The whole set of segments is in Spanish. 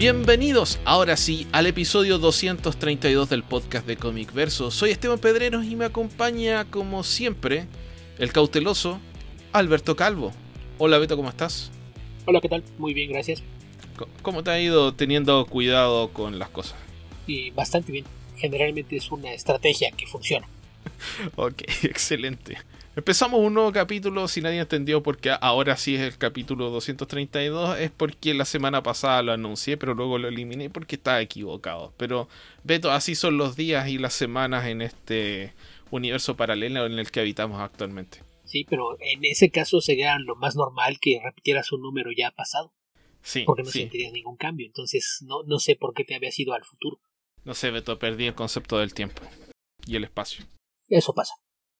Bienvenidos ahora sí al episodio 232 del podcast de Comic Verso. Soy Esteban Pedreros y me acompaña como siempre el cauteloso Alberto Calvo. Hola Beto, ¿cómo estás? Hola, ¿qué tal? Muy bien, gracias. ¿Cómo te ha ido teniendo cuidado con las cosas? Y bastante bien. Generalmente es una estrategia que funciona. ok, excelente. Empezamos un nuevo capítulo, si nadie entendió por qué ahora sí es el capítulo 232, es porque la semana pasada lo anuncié, pero luego lo eliminé porque estaba equivocado. Pero, Beto, así son los días y las semanas en este universo paralelo en el que habitamos actualmente. Sí, pero en ese caso sería lo más normal que repitieras un número ya pasado. Sí. Porque no sí. sentirías ningún cambio. Entonces, no, no sé por qué te habías ido al futuro. No sé, Beto, perdí el concepto del tiempo y el espacio. Eso pasa.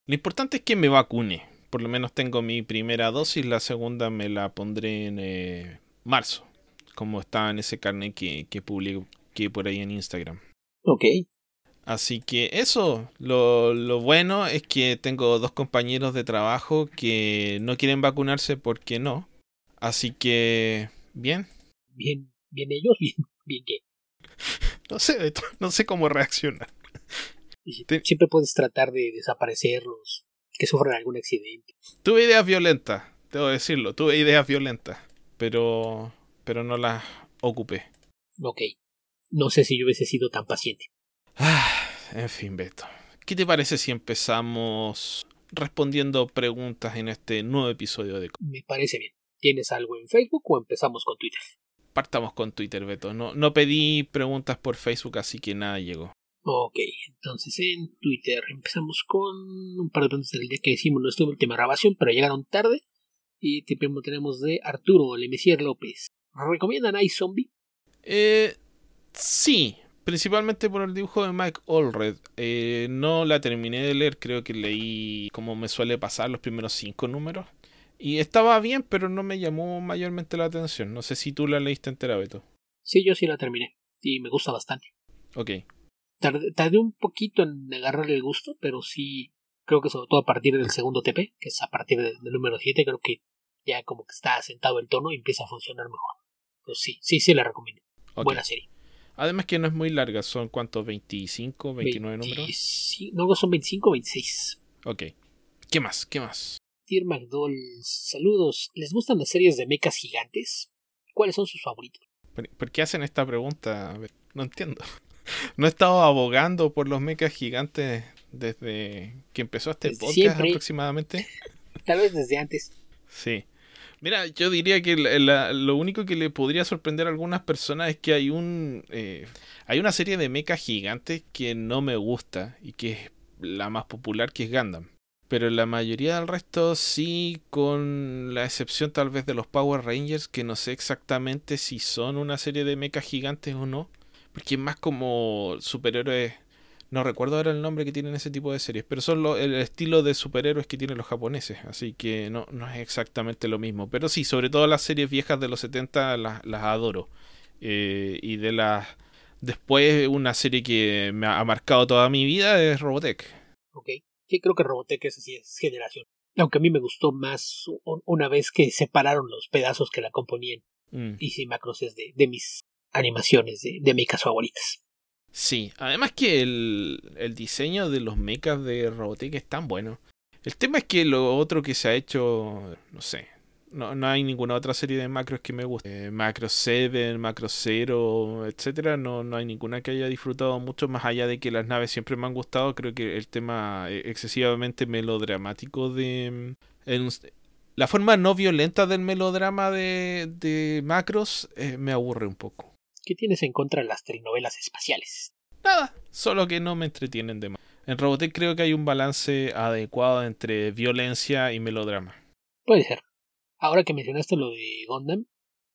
Lo importante es que me vacune. Por lo menos tengo mi primera dosis, la segunda me la pondré en eh, marzo, como está en ese carnet que, que publiqué por ahí en Instagram. Ok. Así que eso, lo, lo, bueno es que tengo dos compañeros de trabajo que no quieren vacunarse porque no. Así que, bien. Bien, bien ellos, bien, bien qué. No sé, no sé cómo reaccionar. Siempre puedes tratar de desaparecerlos, que sufran algún accidente. Tuve ideas violentas, debo decirlo, tuve ideas violentas, pero, pero no las ocupé. Ok, no sé si yo hubiese sido tan paciente. Ah, en fin, Beto. ¿Qué te parece si empezamos respondiendo preguntas en este nuevo episodio de... Me parece bien. ¿Tienes algo en Facebook o empezamos con Twitter? Partamos con Twitter, Beto. No, no pedí preguntas por Facebook, así que nada llegó. Ok, entonces en Twitter empezamos con un par de preguntas del día que hicimos nuestra última grabación, pero llegaron tarde. Y primero tenemos de Arturo Lemesier López. ¿Recomiendan iZombie? Eh, sí, principalmente por el dibujo de Mike Allred. Eh, no la terminé de leer, creo que leí como me suele pasar los primeros cinco números. Y estaba bien, pero no me llamó mayormente la atención. No sé si tú la leíste entera, Beto. Sí, yo sí la terminé. Y me gusta bastante. Ok. Tardé, tardé, un poquito en agarrarle el gusto, pero sí, creo que sobre todo a partir del segundo TP, que es a partir del, del número 7, creo que ya como que está asentado el tono y empieza a funcionar mejor. Entonces sí, sí, sí la recomiendo. Okay. Buena serie. Además que no es muy larga, son cuántos, 25, 29 20, números. No, son 25, 26. Ok. ¿Qué más? ¿Qué más? Dear McDowell, saludos. ¿Les gustan las series de mechas gigantes? ¿Cuáles son sus favoritos? ¿Por, ¿Por, qué hacen esta pregunta? No entiendo. No he estado abogando por los mechas gigantes desde que empezó este desde podcast siempre. aproximadamente. Tal vez desde antes. Sí. Mira, yo diría que la, la, lo único que le podría sorprender a algunas personas es que hay un eh, hay una serie de mechas gigantes que no me gusta y que es la más popular que es Gundam. Pero la mayoría del resto sí, con la excepción tal vez de los Power Rangers, que no sé exactamente si son una serie de mechas gigantes o no. Porque es más como superhéroes. No recuerdo ahora el nombre que tienen ese tipo de series, pero son lo, el estilo de superhéroes que tienen los japoneses, así que no, no es exactamente lo mismo. Pero sí, sobre todo las series viejas de los 70 las, las adoro. Eh, y de las. Después, una serie que me ha marcado toda mi vida es Robotech. Ok, sí, creo que Robotech es así, es generación. Aunque a mí me gustó más una vez que separaron los pedazos que la componían. Mm. Y sí, Macros es de, de mis animaciones de, de mechas favoritas. Sí, además que el, el diseño de los mechas de Robotech es tan bueno. El tema es que lo otro que se ha hecho, no sé, no, no hay ninguna otra serie de macros que me guste. Eh, Macro 7, Macro 0, etcétera, no, no hay ninguna que haya disfrutado mucho, más allá de que las naves siempre me han gustado. Creo que el tema excesivamente melodramático de. En, la forma no violenta del melodrama de, de Macros eh, me aburre un poco. ¿Qué tienes en contra de las telenovelas espaciales? Nada, solo que no me entretienen de más. En Robotech creo que hay un balance adecuado entre violencia y melodrama. Puede ser. Ahora que mencionaste lo de Gundam,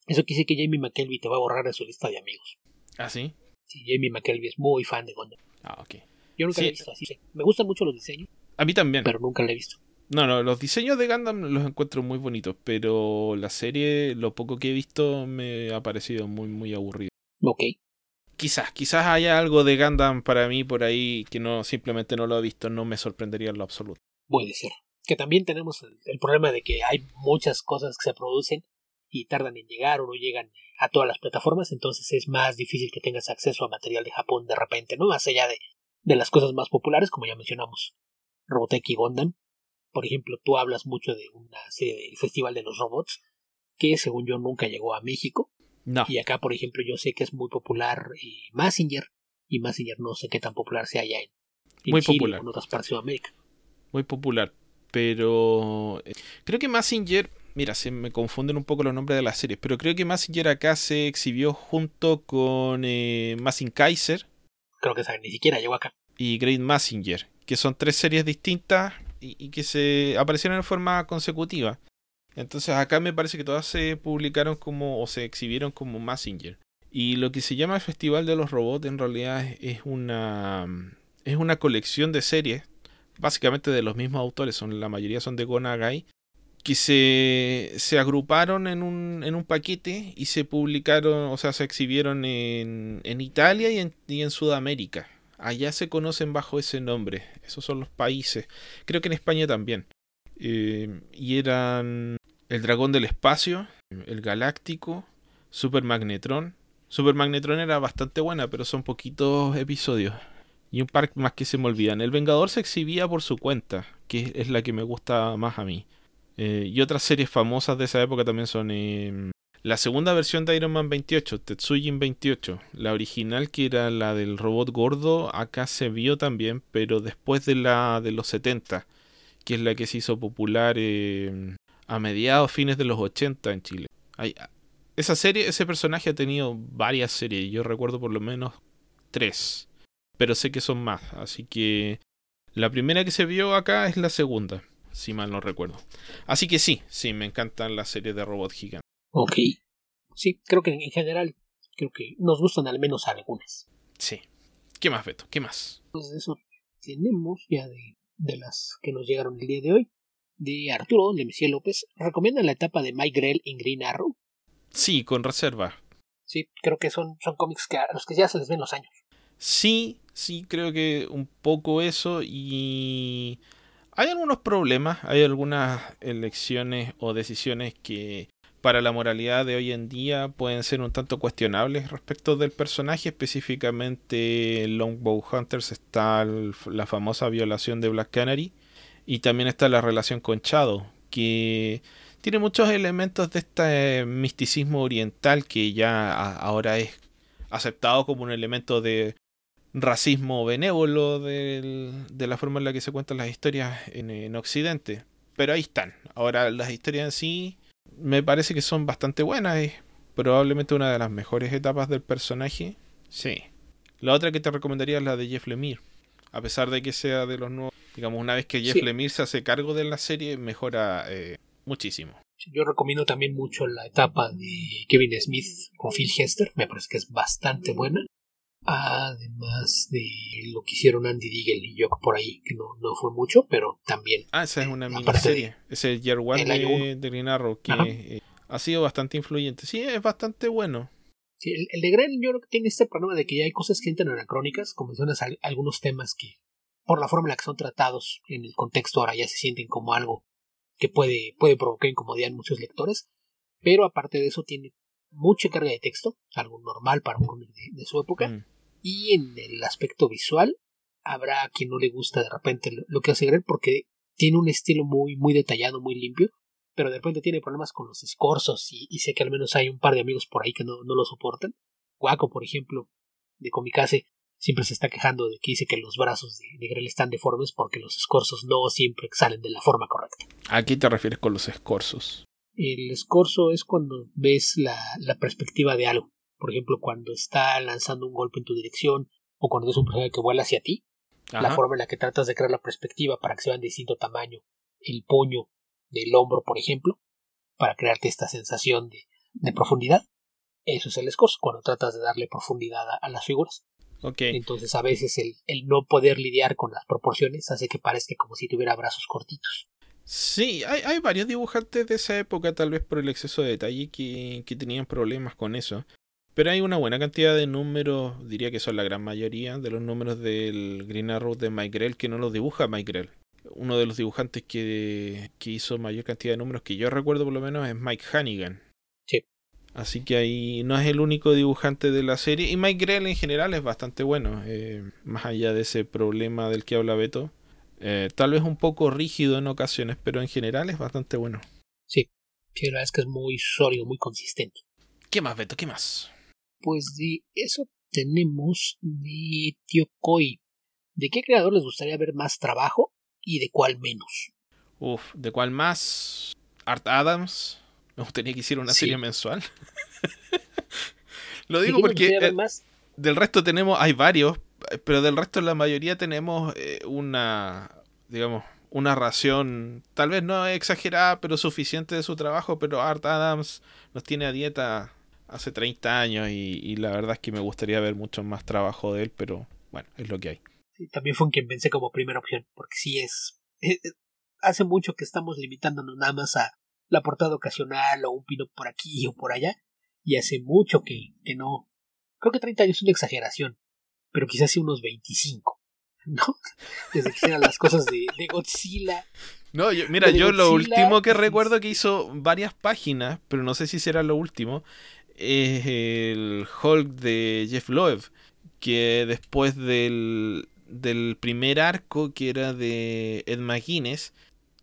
eso quiere decir que Jamie McKelvey te va a borrar de su lista de amigos. ¿Ah, sí? Sí, Jamie McKelvey es muy fan de Gundam. Ah, ok. Yo nunca Sí. la he visto así. sí. Me gustan mucho los diseños, A mí también. pero nunca la he visto. No, no, los diseños de Gundam los encuentro muy bonitos, pero la serie, lo poco que he visto, me ha parecido muy, muy aburrido. Ok. Quizás, quizás haya algo de Gundam para mí por ahí que no simplemente no lo he visto, no me sorprendería en lo absoluto. Puede ser. Que también tenemos el, el problema de que hay muchas cosas que se producen y tardan en llegar o no llegan a todas las plataformas, entonces es más difícil que tengas acceso a material de Japón de repente, ¿no? Más allá de, de las cosas más populares, como ya mencionamos, Robotech y Gundam. Por ejemplo, tú hablas mucho de una serie del Festival de los Robots, que según yo nunca llegó a México. No. Y acá, por ejemplo, yo sé que es muy popular eh, Massinger, y Massinger no sé qué tan popular sea allá en, en Muy Chile popular. o en otras partes de América. Muy popular. Pero eh, creo que Massinger, mira, se me confunden un poco los nombres de las series, pero creo que Massinger acá se exhibió junto con eh, Massing Kaiser Creo que ni siquiera llegó acá. y Great Massinger, que son tres series distintas y, y que se aparecieron en forma consecutiva. Entonces acá me parece que todas se publicaron como o se exhibieron como Massinger. Y lo que se llama el Festival de los Robots en realidad es, una es una colección de series, básicamente de los mismos autores, son la mayoría son de Go Nagai, que se, se agruparon en un, en un paquete y se publicaron, o sea, se exhibieron en, en Italia y en, y en Sudamérica. Allá se conocen bajo ese nombre. Esos son los países. Creo que en España también. Eh, y eran el Dragón del Espacio, el Galáctico, Super Magnetron. Super Magnetron era bastante buena, pero son poquitos episodios. Y un par más que se me olvidan. El Vengador se exhibía por su cuenta, que es la que me gusta más a mí. Eh, y otras series famosas de esa época también son eh, la segunda versión de Iron Man 28, Tetsujin 28. La original, que era la del robot gordo, acá se vio también, pero después de la de los 70, que es la que se hizo popular eh, a mediados, fines de los 80 en Chile. Hay- esa serie, ese personaje ha tenido varias series, yo recuerdo por lo menos tres, pero sé que son más, así que la primera que se vio acá es la segunda, si mal no recuerdo. Así que sí, sí, me encantan las series de robot gigante. Ok. Sí, creo que en general, creo que nos gustan al menos algunas. Sí. ¿Qué más, Beto? ¿Qué más? Entonces eso tenemos ya de, de las que nos llegaron el día de hoy. De Arturo, de Messier López, recomienda la etapa de Mike Grell en Green Arrow. Sí, con reserva. Sí, creo que son, son cómics que a los que ya se les ven los años. Sí, sí, creo que un poco eso y hay algunos problemas, hay algunas elecciones o decisiones que para la moralidad de hoy en día pueden ser un tanto cuestionables respecto del personaje, específicamente en Longbow Hunters está la famosa violación de Black Canary y también está la relación con Shadow, que tiene muchos elementos de este misticismo oriental que ya ahora es aceptado como un elemento de racismo benévolo del- de la forma en la que se cuentan las historias en, en Occidente. Pero ahí están. Ahora las historias en sí me parece que son bastante buenas. Es probablemente una de las mejores etapas del personaje. Sí. La otra que te recomendaría es la de Jeff Lemire. A pesar de que sea de los nuevos. Digamos, una vez que Jeff Sí. Lemire se hace cargo de la serie, mejora eh, muchísimo. Yo recomiendo también mucho la etapa de Kevin Smith con Phil Hester, me parece que es bastante buena. Además de lo que hicieron Andy Diggle y Jock por ahí, que no, no fue mucho, pero también. Ah, esa es una Aparte miniserie. Ese es Year One de, de Green Arrow, que eh, ha sido bastante influyente. Sí, es bastante bueno. Sí, el, el de Grell yo creo que tiene este problema de que ya hay cosas que entran anacrónicas, como mencionas al- algunos temas que, por la forma en la que son tratados en el contexto, ahora ya se sienten como algo que puede, puede provocar incomodidad en muchos lectores, pero aparte de eso tiene mucha carga de texto, algo normal para un cómic de, de su época, Mm. y en el aspecto visual habrá a quien no le gusta de repente lo, lo que hace Grell porque tiene un estilo muy, muy detallado, muy limpio, pero de repente tiene problemas con los escorzos y, y sé que al menos hay un par de amigos por ahí que no, no lo soportan. Guaco, por ejemplo, de Comicase, siempre se está quejando de que dice que los brazos de, de Grell están deformes porque los escorzos no siempre salen de la forma correcta. ¿A qué te refieres con los escorzos? El escorzo es cuando ves la, la perspectiva de algo. Por ejemplo, cuando está lanzando un golpe en tu dirección o cuando ves un personaje que vuela hacia ti, la forma en la que tratas de crear la perspectiva para que se vean de distinto tamaño, el puño del hombro, por ejemplo, para crearte esta sensación de, de profundidad. Eso es el escorzo, cuando tratas de darle profundidad a, a las figuras. Entonces a veces el, el no poder lidiar con las proporciones hace que parezca como si tuviera brazos cortitos. Sí, hay, hay varios dibujantes de esa época, tal vez por el exceso de detalle, que, que tenían problemas con eso. Pero hay una buena cantidad de números, diría que son la gran mayoría de los números del Green Arrow de Mike Grell, que no los dibuja Mike Grell. Uno de los dibujantes que, que hizo mayor cantidad de números que yo recuerdo por lo menos es Mike Hannigan. Así que ahí no es el único dibujante de la serie. Y Mike Grell en general es bastante bueno. Eh, más allá de ese problema del que habla Beto. Eh, tal vez un poco rígido en ocasiones, pero en general es bastante bueno. Sí, sí, la verdad es que es muy sólido, muy consistente. ¿Qué más, Beto? ¿Qué más? Pues de eso tenemos de Tio Koi. ¿De qué creador les gustaría ver más trabajo y de cuál menos? Uf, ¿de cuál más? Art Adams. Me gustaría que hiciera una Sí. serie mensual. Lo ¿De digo porque eh, del resto tenemos, hay varios, pero del resto la mayoría tenemos eh, una, digamos, una ración, tal vez no exagerada, pero suficiente de su trabajo, pero Art Adams nos tiene a dieta hace 30 años y, y la verdad es que me gustaría ver mucho más trabajo de él, pero bueno, es lo que hay. Sí, también fue en quien pensé como primera opción, porque sí es... eh, eh, hace mucho que estamos limitándonos nada más a la portada ocasional o un pino por aquí o por allá, y hace mucho que, que no... Creo que 30 años es una exageración, pero quizás sí unos 25, ¿no? Desde que hicieron las cosas de, de Godzilla. No, yo- mira, yo lo último que recuerdo que hizo varias páginas, pero no sé si será lo último, es el Hulk de Jeff Loeb, que después del, del primer arco que era de Ed McGuinness,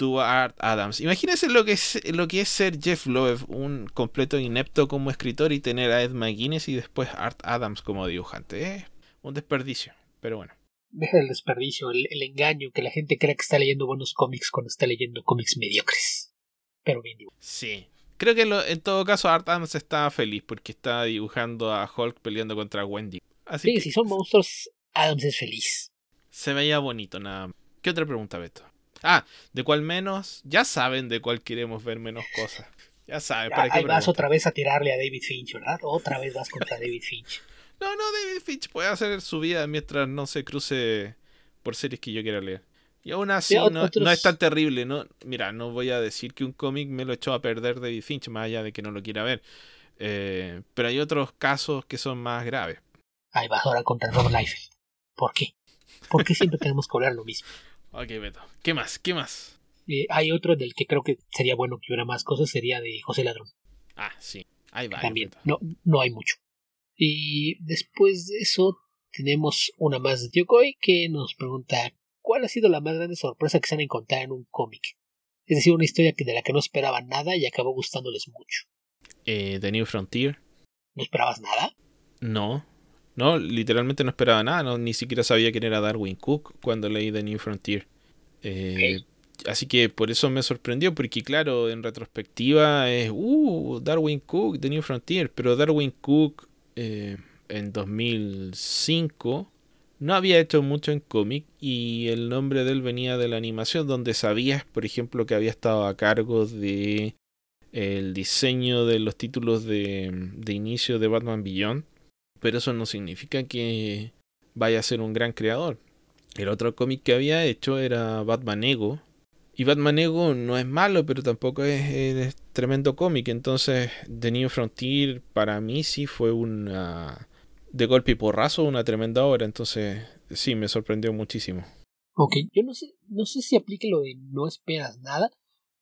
tuvo a Art Adams. Imagínense lo que es lo que es ser Jeff Loeb, un completo inepto como escritor y tener a Ed McGuinness y después Art Adams como dibujante. Es un desperdicio, pero bueno. Deja el desperdicio, el, el engaño, que la gente crea que está leyendo buenos cómics cuando está leyendo cómics mediocres. Pero bien dibujados. Sí. Creo que lo- en todo caso Art Adams está feliz porque está dibujando a Hulk peleando contra Wendy. Así Sí, que si son monstruos, Adams es feliz. se veía bonito nada más. ¿Qué otra pregunta, Beto? Ah, ¿de cuál menos? Ya saben de cuál queremos ver menos cosas. Ya saben, Ya, ¿para qué ahí vas otra vez a tirarle a David Finch, ¿verdad? Otra vez vas contra David Finch. No, no, David Finch puede hacer su vida mientras no se cruce por series que yo quiera leer. Y aún así no, otros- no es tan terrible. No, mira, no voy a decir que un cómic me lo echó a perder David Finch, más allá de que no lo quiera ver. Eh, pero hay otros casos que son más graves. Ahí vas ahora contra Rob Liefeld. ¿Por qué? ¿Por qué siempre tenemos que hablar lo mismo? Ok, Beto. ¿Qué más? ¿Qué más? Eh, hay otro del que creo que sería bueno que hubiera más cosas, sería de José Ladrón. Ah, sí. Ahí va. También, no, no hay mucho. Y después de eso tenemos una más de Tio Koi que nos pregunta ¿cuál ha sido la más grande sorpresa que se han encontrado en un cómic? Es decir, una historia que de la que no esperaban nada y acabó gustándoles mucho. Eh, The New Frontier. ¿No esperabas nada? No. No, literalmente no esperaba nada. No, ni siquiera sabía quién era Darwin Cook cuando leí The New Frontier. Eh, Así que por eso me sorprendió, porque claro, en retrospectiva es, uh, Darwin Cook, The New Frontier, pero Darwin Cook eh, en 2005 no había hecho mucho en cómic y el nombre de él venía de la animación, donde sabías, por ejemplo, que había estado a cargo de el diseño de los títulos de, de inicio de Batman Beyond, pero eso no significa que vaya a ser un gran creador. El otro cómic que había hecho era Batman Ego, y Batman Ego no es malo, pero tampoco es, es tremendo cómic. Entonces, The New Frontier para mí sí fue una. De golpe y porrazo, una tremenda obra. Entonces, sí, me sorprendió muchísimo. Ok, yo no sé, no sé si aplique lo de no esperas nada,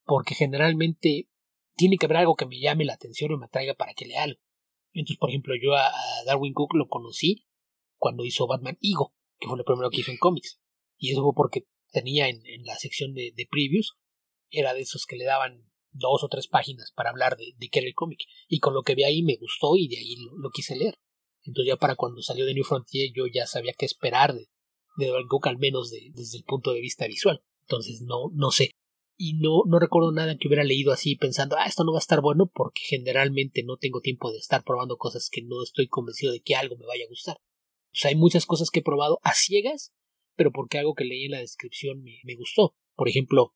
porque generalmente tiene que haber algo que me llame la atención o me atraiga para que lea algo. Entonces, por ejemplo, yo a, Darwin Cook lo conocí cuando hizo Batman Ego, que fue lo primero que hizo en cómics. Y eso fue porque tenía en, la sección de, de previews, era de esos que le daban dos o tres páginas para hablar de, de qué era el cómic. Y con lo que vi ahí me gustó y de ahí lo, lo quise leer. Entonces ya para cuando salió de New Frontier yo ya sabía qué esperar de, de Darwin Cook, al menos de, desde el punto de vista visual. Entonces no, no sé. Y no, no recuerdo nada que hubiera leído así pensando, ah, esto no va a estar bueno, porque generalmente no tengo tiempo de estar probando cosas que no estoy convencido de que algo me vaya a gustar. O sea, hay muchas cosas que he probado a ciegas, pero porque algo que leí en la descripción me, me gustó. Por ejemplo,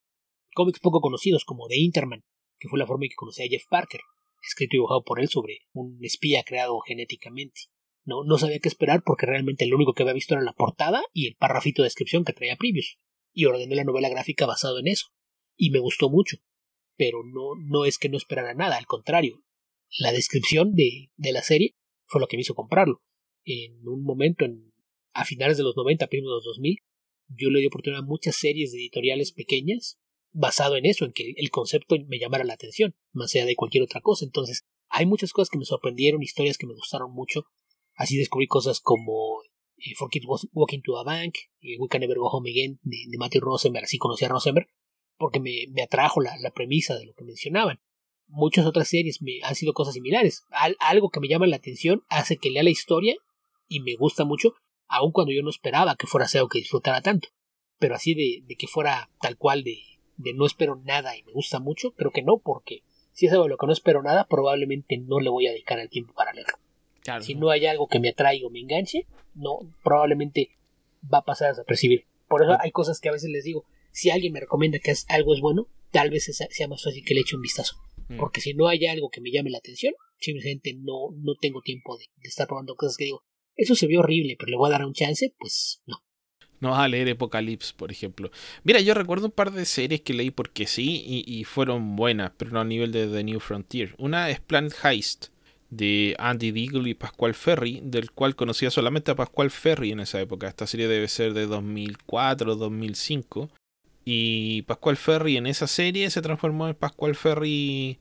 cómics poco conocidos como The Interman, que fue la forma en que conocí a Jeff Parker, escrito y dibujado por él sobre un espía creado genéticamente. No, no sabía qué esperar porque realmente lo único que había visto era la portada y el parrafito de descripción que traía previos. Y ordené la novela gráfica basado en eso. Y me gustó mucho. Pero no, no es que no esperara nada, al contrario. La descripción de, de la serie fue lo que me hizo comprarlo. En un momento, en, a finales de los 90, primeros de los 2000, yo le di oportunidad a muchas series de editoriales pequeñas basado en eso, en que el concepto me llamara la atención, más allá de cualquier otra cosa. Entonces, hay muchas cosas que me sorprendieron, historias que me gustaron mucho. Así descubrí cosas como eh, For Kids Walking to a Bank, eh, We Can Never Go Home Again de, de Matthew Rosenberg, así conocí a Rosenberg, porque me, me atrajo la, la, premisa de lo que mencionaban. Muchas otras series me han sido cosas similares. Al, algo que me llama la atención hace que lea la historia y me gusta mucho, aun cuando yo no esperaba que fuera algo que disfrutara tanto. Pero así de, de que fuera tal cual de, de no espero nada y me gusta mucho, creo que no, porque si es algo de lo que no espero nada, probablemente no le voy a dedicar el tiempo para leerlo. Claro. Si no hay algo que me atraiga o me enganche, no, probablemente va a pasar a desapercibir. Por eso hay cosas que a veces les digo, si alguien me recomienda que algo es bueno, tal vez sea más fácil que le eche un vistazo. Mm. Porque si no hay algo que me llame la atención, simplemente no, no tengo tiempo de, de estar probando cosas que digo, eso se vio horrible, pero le voy a dar un chance, pues no. No vas a leer Apocalypse, por ejemplo. Mira, yo recuerdo un par de series que leí porque sí y, y, fueron buenas, pero no a nivel de The New Frontier. Una es Planet Heist, de Andy Deagle y Pascual Ferry, del cual conocía solamente a Pascual Ferry en esa época. Esta serie debe ser de 2004 2005. Y Pascual Ferry en esa serie se transformó en Pascual Ferry,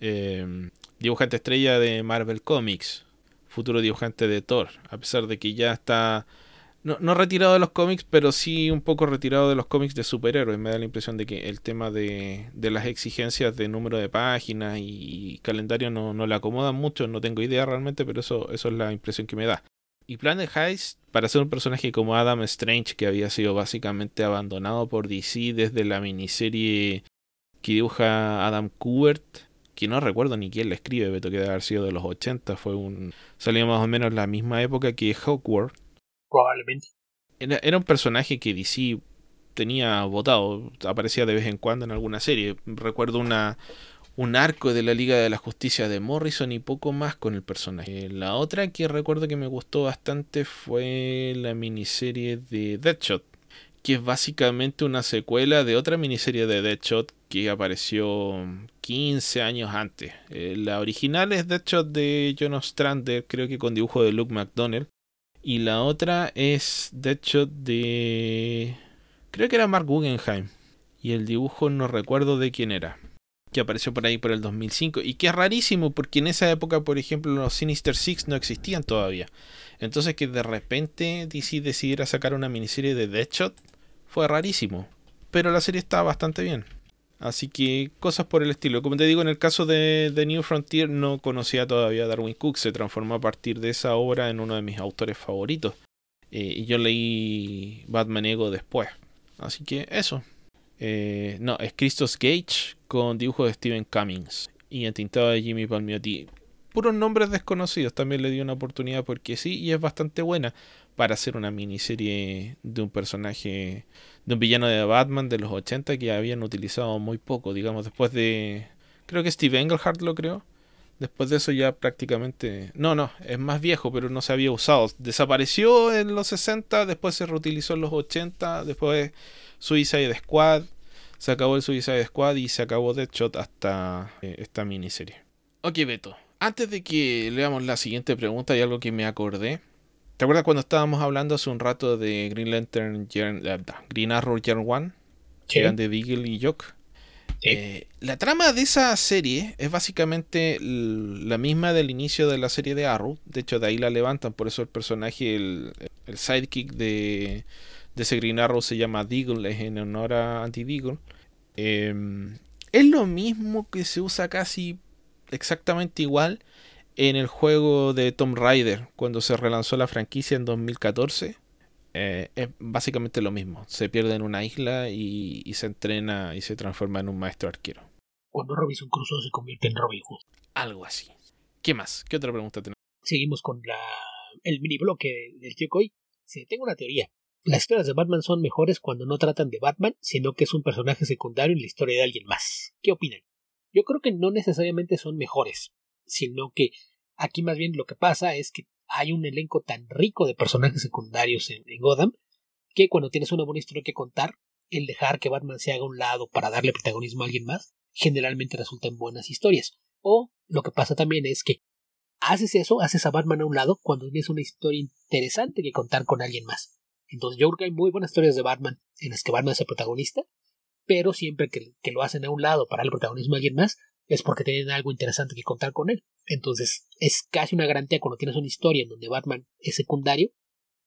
eh, dibujante estrella de Marvel Comics, futuro dibujante de Thor, a pesar de que ya está no, no, retirado de los cómics, pero sí un poco retirado de los cómics de superhéroes. Me da la impresión de que el tema de, de las exigencias de número de páginas y, calendario no, no, le acomodan mucho. No tengo idea realmente, pero eso, eso es la impresión que me da. Y Planet Heist, para ser un personaje como Adam Strange, que había sido básicamente abandonado por DC desde la miniserie que dibuja Adam Kubert, que no recuerdo ni quién la escribe, pero que debe haber sido de los 80, fue un salió más o menos la misma época que Hawkworth probablemente. Era, era, un personaje que DC tenía votado, aparecía de vez en cuando en alguna serie. Recuerdo una un arco de la Liga de la Justicia de Morrison y poco más con el personaje. La otra que recuerdo que me gustó bastante fue la miniserie de Deadshot, que es básicamente una secuela de otra miniserie de Deadshot que apareció 15 años antes. Eh, la original es Deadshot de John Ostrander, creo que con dibujo de Luke McDonnell. Y la otra es Deadshot de... Creo que era Mark Guggenheim. Y el dibujo no recuerdo de quién era. Que apareció por ahí por el 2005. Y que es rarísimo porque en esa época, por ejemplo, los Sinister Six no existían todavía. Entonces que de repente DC decidiera sacar una miniserie de Deadshot fue rarísimo. Pero la serie está bastante bien. Así que cosas por el estilo. Como te digo, en el caso de The New Frontier no conocía todavía a Darwin Cook. Se transformó a partir de esa obra en uno de mis autores favoritos. Eh, y yo leí Batman Ego después. Así que eso. Eh, no, es Christos Gage con dibujo de Steven Cummings. Y entintado de Jimmy Palmiotti. Puros nombres desconocidos. También le di una oportunidad porque sí. Y es bastante buena para hacer una miniserie de un personaje de un villano de Batman de los 80 que habían utilizado muy poco, digamos, después de... Creo que Steve Englehart lo creó. Después de eso ya prácticamente... No, no, es más viejo, pero no se había usado. Desapareció en los 60, después se reutilizó en los 80, después Suicide Squad, se acabó el Suicide Squad y se acabó Deadshot hasta eh, esta miniserie. Ok, Beto. Antes de que leamos la siguiente pregunta, hay algo que me acordé. ¿Te acuerdas cuando estábamos hablando hace un rato de Green Lantern, Green Arrow Year One? Que eran de Deagle y Jock. Eh, la trama de esa serie es básicamente la misma del inicio de la serie de Arrow. De hecho, de ahí la levantan. Por eso el personaje, el, sidekick de, de, ese Green Arrow se llama Deagle, es en honor a Anti-Deagle. Em, es lo mismo que se usa casi exactamente igual en el juego de Tomb Raider, cuando se relanzó la franquicia en 2014, eh, es básicamente lo mismo. Se pierde en una isla y, se entrena y se transforma en un maestro arquero. Cuando Robinson Crusoe se convierte en Robin Hood. Algo así. ¿Qué más? ¿Qué otra pregunta tenemos? Seguimos con la, el mini bloque del tío Coy. Sí, tengo una teoría. Las historias de Batman son mejores cuando no tratan de Batman, sino que es un personaje secundario en la historia de alguien más. ¿Qué opinan? Yo creo que no necesariamente son mejores, sino que aquí más bien lo que pasa es que hay un elenco tan rico de personajes secundarios en, Gotham que cuando tienes una buena historia que contar, el dejar que Batman se haga un lado para darle protagonismo a alguien más, generalmente resulta en buenas historias. O lo que pasa también es que haces eso, haces a Batman a un lado cuando tienes una historia interesante que contar con alguien más. Entonces yo creo que hay muy buenas historias de Batman en las que Batman es el protagonista, pero siempre que, que lo hacen a un lado para darle protagonismo a alguien más, es porque tienen algo interesante que contar con él. Entonces, es casi una garantía cuando tienes una historia en donde Batman es secundario,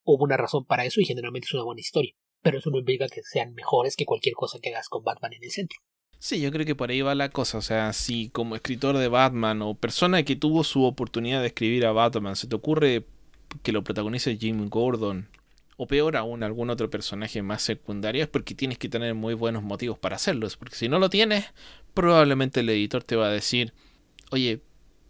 hubo una razón para eso y generalmente es una buena historia. Pero eso no implica que sean mejores que cualquier cosa que hagas con Batman en el centro. Sí, yo creo que por ahí va la cosa. O sea, si como escritor de Batman o persona que tuvo su oportunidad de escribir a Batman, se te ocurre que lo protagonice Jim Gordon, o peor aún, algún otro personaje más secundario, es porque tienes que tener muy buenos motivos para hacerlo. Porque si no lo tienes, probablemente el editor te va a decir, oye,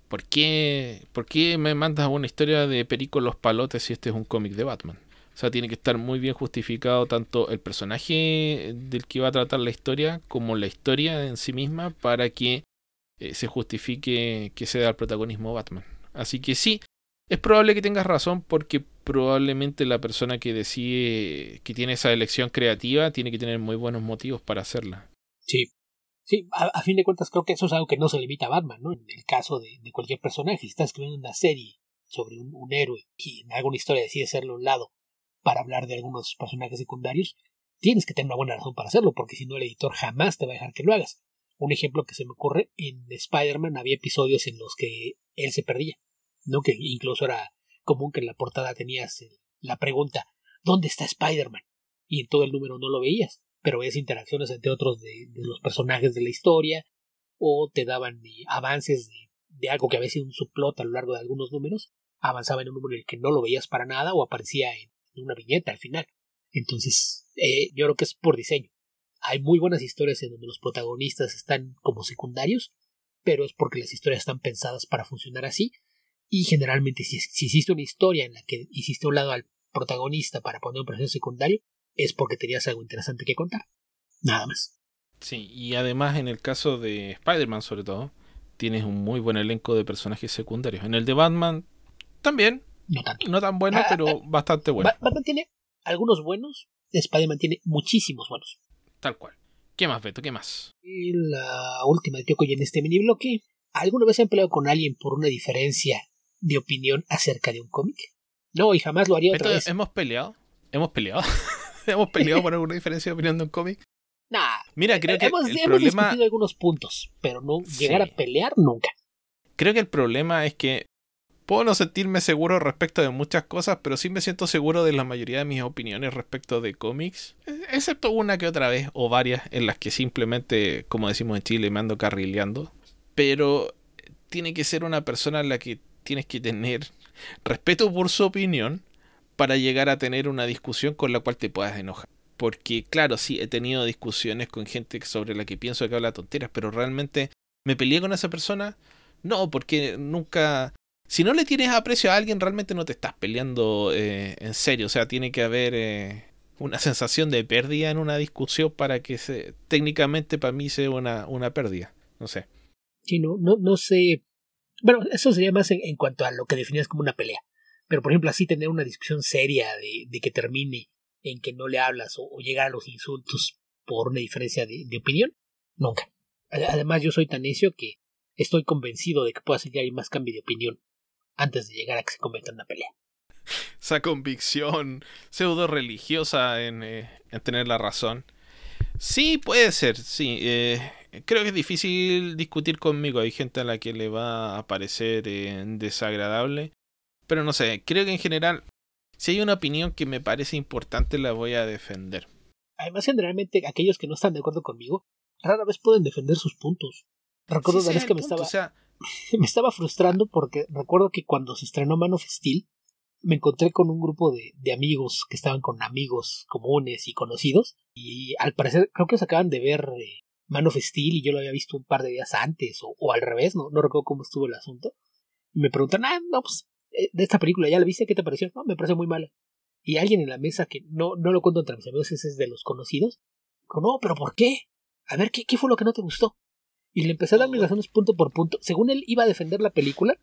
¿por qué, ¿por qué me mandas una historia de Perico los Palotes si este es un cómic de Batman? O sea, tiene que estar muy bien justificado tanto el personaje del que va a tratar la historia como la historia en sí misma para que eh, se justifique que se da el protagonismo Batman. Así que sí, es probable que tengas razón porque probablemente la persona que decide que tiene esa elección creativa tiene que tener muy buenos motivos para hacerla. Sí. Sí, a, fin de cuentas creo que eso es algo que no se limita a Batman, ¿no? En el caso de, cualquier personaje, si estás escribiendo una serie sobre un, héroe y en alguna historia decide hacerlo a un lado para hablar de algunos personajes secundarios, tienes que tener una buena razón para hacerlo, porque si no el editor jamás te va a dejar que lo hagas. Un ejemplo que se me ocurre, en Spider-Man había episodios en los que él se perdía, ¿no? Que incluso era común que en la portada tenías la pregunta ¿Dónde está Spider-Man? Y en todo el número no lo veías, pero veías interacciones entre otros de, los personajes de la historia, o te daban avances de, algo que había sido un subplot a lo largo de algunos números, avanzaba en un número en el que no lo veías para nada, o aparecía en una viñeta al final. Entonces, eh, yo creo que es por diseño. Hay muy buenas historias en donde los protagonistas están como secundarios, pero es porque las historias están pensadas para funcionar así. Y generalmente, si, si hiciste una historia en la que hiciste un lado al protagonista para poner un personaje secundario, es porque tenías algo interesante que contar. Nada más. Sí, y además en el caso de Spider-Man, sobre todo, tienes un muy buen elenco de personajes secundarios. En el de Batman, también, no tanto. No tan bueno, ah, pero ah, bastante bueno. Batman tiene algunos buenos, Spider-Man tiene muchísimos buenos. Tal cual. ¿Qué más, Beto? ¿Qué más? Y la última que en este mini bloque. ¿Alguna vez han peleado con alguien por una diferencia de opinión acerca de un cómic? No, y jamás lo haría otra vez. ¿Hemos peleado? ¿Hemos peleado? ¿Hemos peleado por alguna diferencia de opinión de un cómic? Nah. Mira, creo que hemos, el hemos discutido algunos puntos, pero no llegar a pelear nunca. Creo que el problema es que Puedo no sentirme seguro respecto de muchas cosas, pero sí me siento seguro de la mayoría de mis opiniones respecto de cómics, excepto una que otra vez o varias en las que simplemente, como decimos en Chile, me ando carrileando. Pero tiene que ser una persona en la que tienes que tener respeto por su opinión para llegar a tener una discusión con la cual te puedas enojar. Porque, claro, sí, he tenido discusiones con gente sobre la que pienso que habla tonteras, pero realmente me peleé con esa persona. No, porque nunca si no le tienes aprecio a alguien, realmente no te estás peleando eh, en serio. O sea, tiene que haber eh, una sensación de pérdida en una discusión para que se, técnicamente para mí sea una, una pérdida. No sé. Sí, no, no, no sé. Bueno, eso sería más en, cuanto a lo que definías como una pelea. Pero, por ejemplo, así tener una discusión seria de, que termine en que no le hablas o, llegar a los insultos por una diferencia de, opinión, nunca. Además, yo soy tan necio que estoy convencido de que pueda que hay más cambio de opinión antes de llegar a que se convierta en una pelea. Esa convicción pseudo religiosa en, eh, en tener la razón. Sí, puede ser, sí. Eh, creo que es difícil discutir conmigo. Hay gente a la que le va a parecer eh, desagradable. Pero no sé, creo que en general, si hay una opinión que me parece importante, la voy a defender. Además, generalmente aquellos que no están de acuerdo conmigo, rara vez pueden defender sus puntos. Recuerdo una vez que me estaba... O sea, me estaba frustrando porque recuerdo que cuando se estrenó Man of Steel me encontré con un grupo de, de, amigos que estaban con amigos comunes y conocidos y al parecer creo que se acaban de ver eh, Man of Steel y yo lo había visto un par de días antes o, o al revés, no, no recuerdo cómo estuvo el asunto y me preguntan, ah, no, pues eh, de esta película ya la viste, ¿qué te pareció? No, me parece muy mala. Y alguien en la mesa que no, no lo cuento entre mis amigos, ese es de los conocidos, dijo, no, pero ¿por qué? A ver, ¿qué, qué fue lo que no te gustó? Y le empecé a dar mis razones punto por punto. Según él iba a defender la película,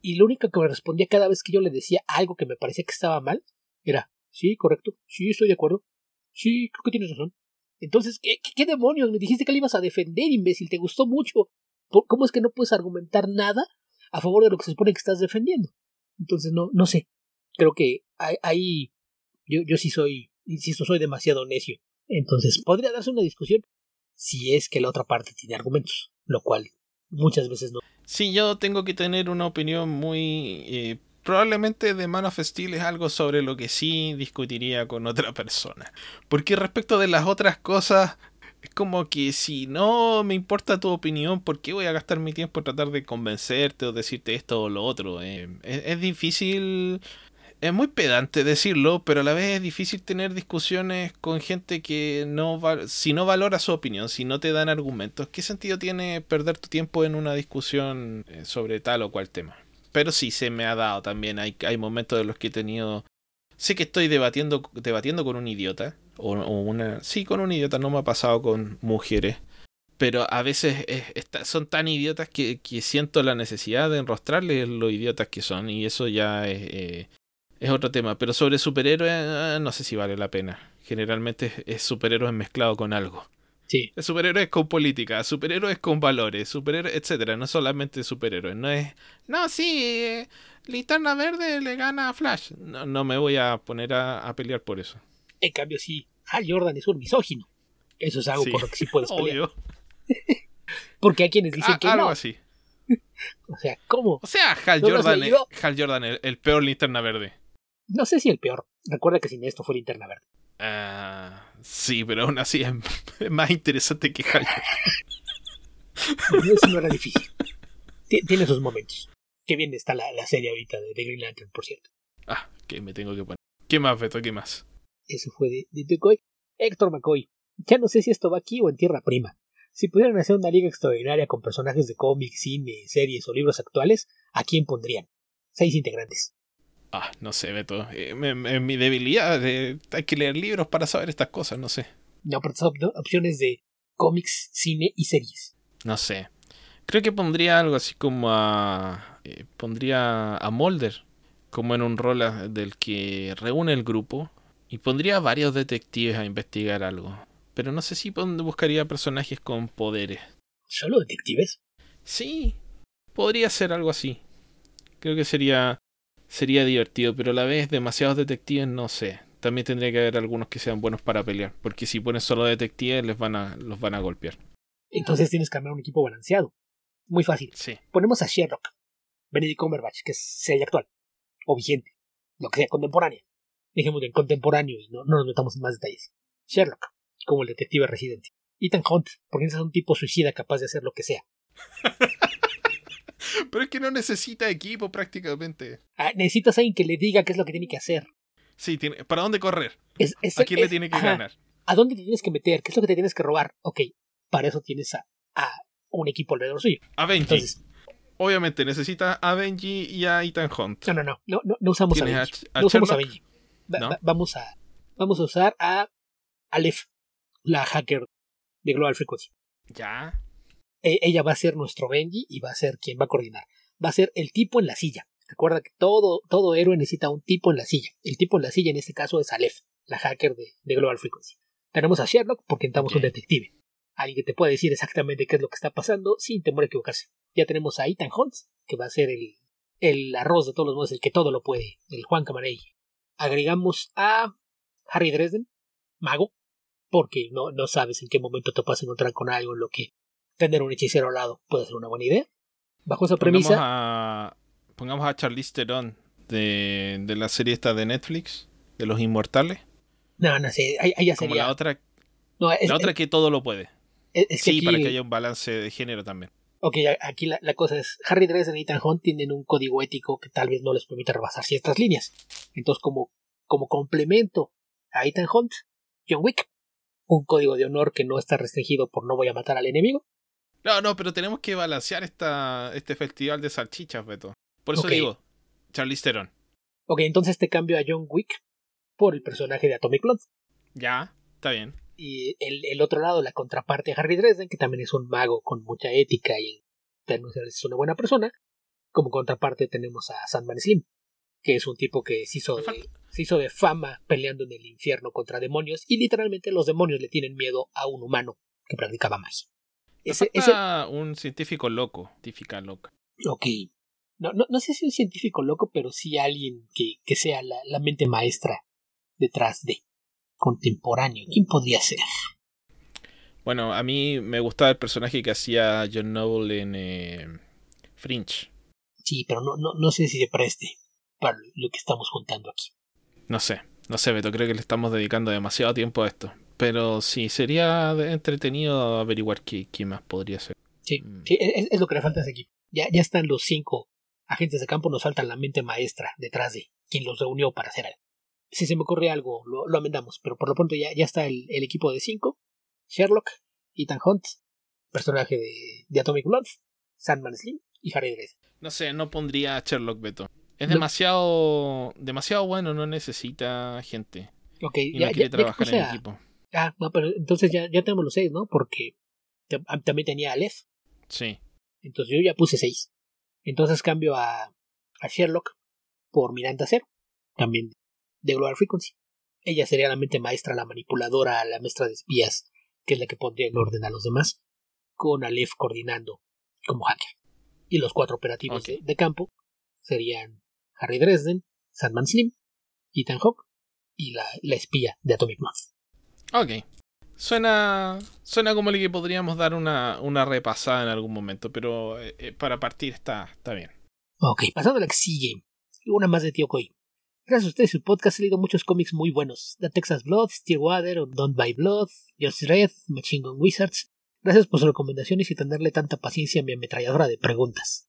y lo único que me respondía cada vez que yo le decía algo que me parecía que estaba mal, era, sí, correcto, sí, estoy de acuerdo, sí, creo que tienes razón. Entonces, ¿qué, demonios? Me dijiste que le ibas a defender, imbécil, te gustó mucho. ¿Cómo es que no puedes argumentar nada a favor de lo que se supone que estás defendiendo? Entonces, no, no sé. Creo que ahí, yo, yo sí soy, insisto, soy demasiado necio. Entonces, podría darse una discusión si es que la otra parte tiene argumentos lo cual muchas veces no. Sí, yo tengo que tener una opinión muy... Eh, probablemente de Man of Steel es algo sobre lo que sí discutiría con otra persona. Porque respecto de las otras cosas, es como que si no me importa tu opinión, ¿por qué voy a gastar mi tiempo en tratar de convencerte o decirte esto o lo otro? Eh, es, es, difícil, es muy pedante decirlo, pero a la vez es difícil tener discusiones con gente que no va, si no valora su opinión, si no te dan argumentos, ¿qué sentido tiene perder tu tiempo en una discusión eh, sobre tal o cual tema? Pero sí, se me ha dado también. Hay, hay momentos en los que he tenido. Sé que estoy debatiendo, debatiendo con un idiota. O, una. Sí, con un idiota. No me ha pasado con mujeres. Pero a veces es, es, son tan idiotas que, que, siento la necesidad de enrostrarles lo idiotas que son. Y eso ya es, eh, es otro tema. Pero sobre superhéroes, no sé si vale la pena. Generalmente es superhéroes mezclado con algo. Sí. Superhéroes con política, superhéroes con valores, superhéroes, etcétera. No solamente superhéroes. No es. No, sí, eh, Linterna Verde le gana a Flash. No, no me voy a poner a, a, pelear por eso. En cambio, sí, Hal Jordan es un misógino. Eso es algo sí. por lo que sí puedes pelear. Porque hay quienes dicen a, que algo no. así. o sea, ¿cómo? O sea, Hal ¿No Jordan, es, Hal Jordan el, el, peor linterna verde. No sé si el peor. Recuerda que sin esto fue linterna verde. Uh, sí, pero aún así es, más interesante que Hal Jordan. Eso no era difícil. Tiene sus momentos. Qué bien está la, la serie ahorita de, de, Green Lantern, por cierto. Ah, que me tengo que poner. ¿Qué más, Beto? ¿Qué más? Eso fue de, de McCoy. Héctor McCoy. Ya no sé si esto va aquí o en Tierra Prima. Si pudieran hacer una liga extraordinaria con personajes de cómics, cine, series o libros actuales, ¿a quién pondrían? Seis integrantes. Ah, no sé, Beto. Eh, me, me, mi debilidad. Eh, hay que leer libros para saber estas cosas, no sé. No, pero son opciones de cómics, cine y series. No sé. Creo que pondría algo así como a. Eh, pondría a Mulder como en un rol del que reúne el grupo. Y pondría a varios detectives a investigar algo. Pero no sé si buscaría personajes con poderes. ¿Solo detectives? Sí. Podría ser algo así. Creo que sería. Sería divertido, pero a la vez demasiados detectives no sé. También tendría que haber algunos que sean buenos para pelear. Porque si pones solo detectives les van a, los van a golpear. Entonces tienes que armar un equipo balanceado. Muy fácil. Sí. Ponemos a Sherlock, Benedict Cumberbatch, que es serie actual, o vigente, lo que sea, contemporánea. Dejemos en contemporáneo y no, no nos metamos en más detalles. Sherlock, como el detective residente. Ethan Hunt, porque es un tipo suicida capaz de hacer lo que sea. Pero es que no necesita equipo prácticamente. Ah, necesitas a alguien que le diga qué es lo que tiene que hacer. Sí, tiene, ¿para dónde correr? Es, es, ¿A quién es, le tiene que ajá, ganar? ¿A dónde te tienes que meter? ¿Qué es lo que te tienes que robar? Ok, para eso tienes a, a un equipo alrededor suyo. A Benji. Entonces, Obviamente necesita a Benji y a Ethan Hunt. no, no, no, no, no, no usamos a ¿Tienes Benji. a- a no usamos a? Benji. Va- ¿No? va- vamos, a, vamos a usar a Aleph, la hacker de Global Frequency. Ya. E- ella va a ser nuestro Benji y va a ser quien va a coordinar. Va a ser el tipo en la silla. Recuerda que todo, todo héroe necesita un tipo en la silla. El tipo en la silla en este caso es Aleph, la hacker de, de Global Frequency. Tenemos a Sherlock porque necesitamos un detective. Alguien que te pueda decir exactamente qué es lo que está pasando sin temor a equivocarse. Ya tenemos a Ethan Hunt, que va a ser el, el arroz de todos los modos, el que todo lo puede, el Juan Camarey. Agregamos a Harry Dresden, mago, porque no, no sabes en qué momento te vas a encontrar con algo en lo que tener un hechicero al lado puede ser una buena idea. Bajo esa Pongamos premisa, a, pongamos a Charlize Theron de, de la serie esta de Netflix, de los inmortales. no, no sé, ahí, ahí ya Como sería. la otra, no, es, la otra que todo lo puede. es- es que Sí, aquí, para que haya un balance de género también. ok, aquí la, la cosa es, Harry Dresden y Ethan Hunt tienen un código ético que tal vez no les permita rebasar ciertas líneas. Entonces, como, como complemento a Ethan Hunt, John Wick, un código de honor que no está restringido por no voy a matar al enemigo. No, no, pero tenemos que balancear esta, este festival de salchichas, Beto. Por eso digo, Charlize Theron. Ok, entonces te cambio a John Wick por el personaje de Atomic Blonde. Ya, está bien. y el, el otro lado, la contraparte de Harry Dresden, que también es un mago con mucha ética y es una buena persona. Como contraparte tenemos a Sandman Slim, que es un tipo que se hizo, de, se hizo de fama peleando en el infierno contra demonios y literalmente los demonios le tienen miedo a un humano que practicaba magia. Ese, falta un científico loco, científica loca. ese- ok. No, no, no sé si un científico loco, pero sí alguien que, que sea la, la mente maestra detrás de contemporáneo. ¿Quién podría ser? Bueno, a mí me gustaba el personaje que hacía John Noble en eh, Fringe. Sí, pero no, no, no sé si se preste para lo que estamos contando aquí. No sé, no sé, Beto, creo que le estamos dedicando demasiado tiempo a esto. Pero sí, sería entretenido averiguar qué, más podría ser. Sí, mm. sí es, lo que le falta a ese equipo. Ya, ya están los cinco agentes de campo, nos falta la mente maestra detrás de quien los reunió para hacer algo. Si se me ocurre algo, lo, lo amendamos, pero por lo pronto ya, ya está el, equipo de cinco. Sherlock, Ethan Hunt, personaje de, de Atomic Blood, Sandman Slim y Harry Dresden. No sé, no pondría a Sherlock Beto. Es demasiado demasiado bueno, no necesita gente. Ok, y ya, no quiere trabajar en equipo. Ah, no, pero entonces ya, ya tenemos los seis, ¿no? Porque también tenía a Aleph. Sí. Entonces yo ya puse seis. Entonces cambio a, a Sherlock por Miranda Cero, también de Global Frequency. Ella sería la mente maestra, la manipuladora, la maestra de espías, que es la que pondría en orden a los demás, con Aleph coordinando como hacker. Y los cuatro operativos de, campo serían Harry Dresden, Sandman Slim, Ethan Hawke y la, la espía de Atomic Math. Ok. Suena, suena como el que podríamos dar una, una repasada en algún momento, pero eh, eh, para partir está, está bien. Ok, pasando a la que sigue. Una más de Tío Koi. Gracias a ustedes, su podcast ha leído muchos cómics muy buenos. The Texas Blood, Steelwater, Don't Buy Blood, Just Red, Machine Gun Wizards. Gracias por sus recomendaciones y tenerle tanta paciencia a mi ametralladora de preguntas.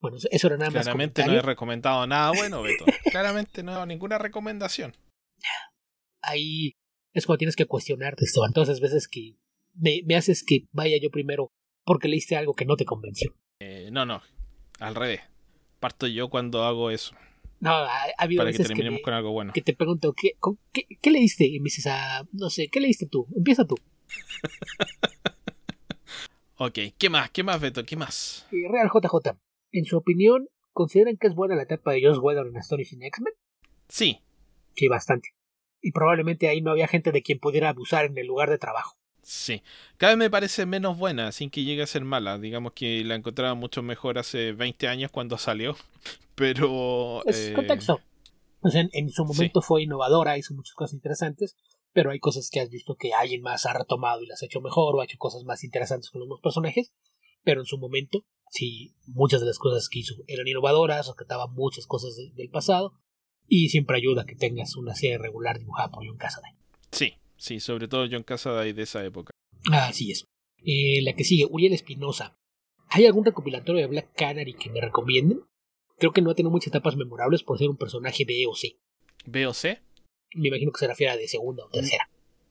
Bueno, eso era nada más. Claramente no he recomendado nada bueno, Beto. Claramente no he dado ninguna recomendación. Ahí es cuando tienes que cuestionarte, Esteban. Todas esas veces que me, me, haces que vaya yo primero porque leíste algo que no te convenció. Eh, no, no, al revés. Parto yo cuando hago eso. No, ha, habido Para veces que terminemos con algo bueno. Que te pregunto, ¿qué, qué, qué leíste? Y me dices, ah, no sé, ¿qué leíste tú? Empieza tú. ok, ¿qué más? ¿Qué más, Beto? ¿Qué más? Real JJ, en su opinión, ¿consideran que es buena la etapa de Josh Weather en Astonishing X-Men? Sí. Sí, bastante y probablemente ahí no había gente de quien pudiera abusar en el lugar de trabajo. Sí, cada vez me parece menos buena, sin que llegue a ser mala. Digamos que la encontraba mucho mejor hace 20 años cuando salió, pero... Es eh, contexto. Pues en, su momento fue innovadora, hizo muchas cosas interesantes, pero hay cosas que has visto que alguien más ha retomado y las ha hecho mejor o ha hecho cosas más interesantes con los personajes, pero en su momento, sí, muchas de las cosas que hizo eran innovadoras, rescataban muchas cosas del pasado, y siempre ayuda que tengas una serie regular dibujada por John Cassaday. Sí, sí, sobre todo John Cassaday de esa época. Así es. Eh, la que sigue, Uriel Espinosa. ¿Hay algún recopilatorio de Black Canary que me recomienden? Creo que no ha tenido muchas etapas memorables por ser un personaje B o C. ¿B o C? Me imagino que será fiera de segunda o tercera.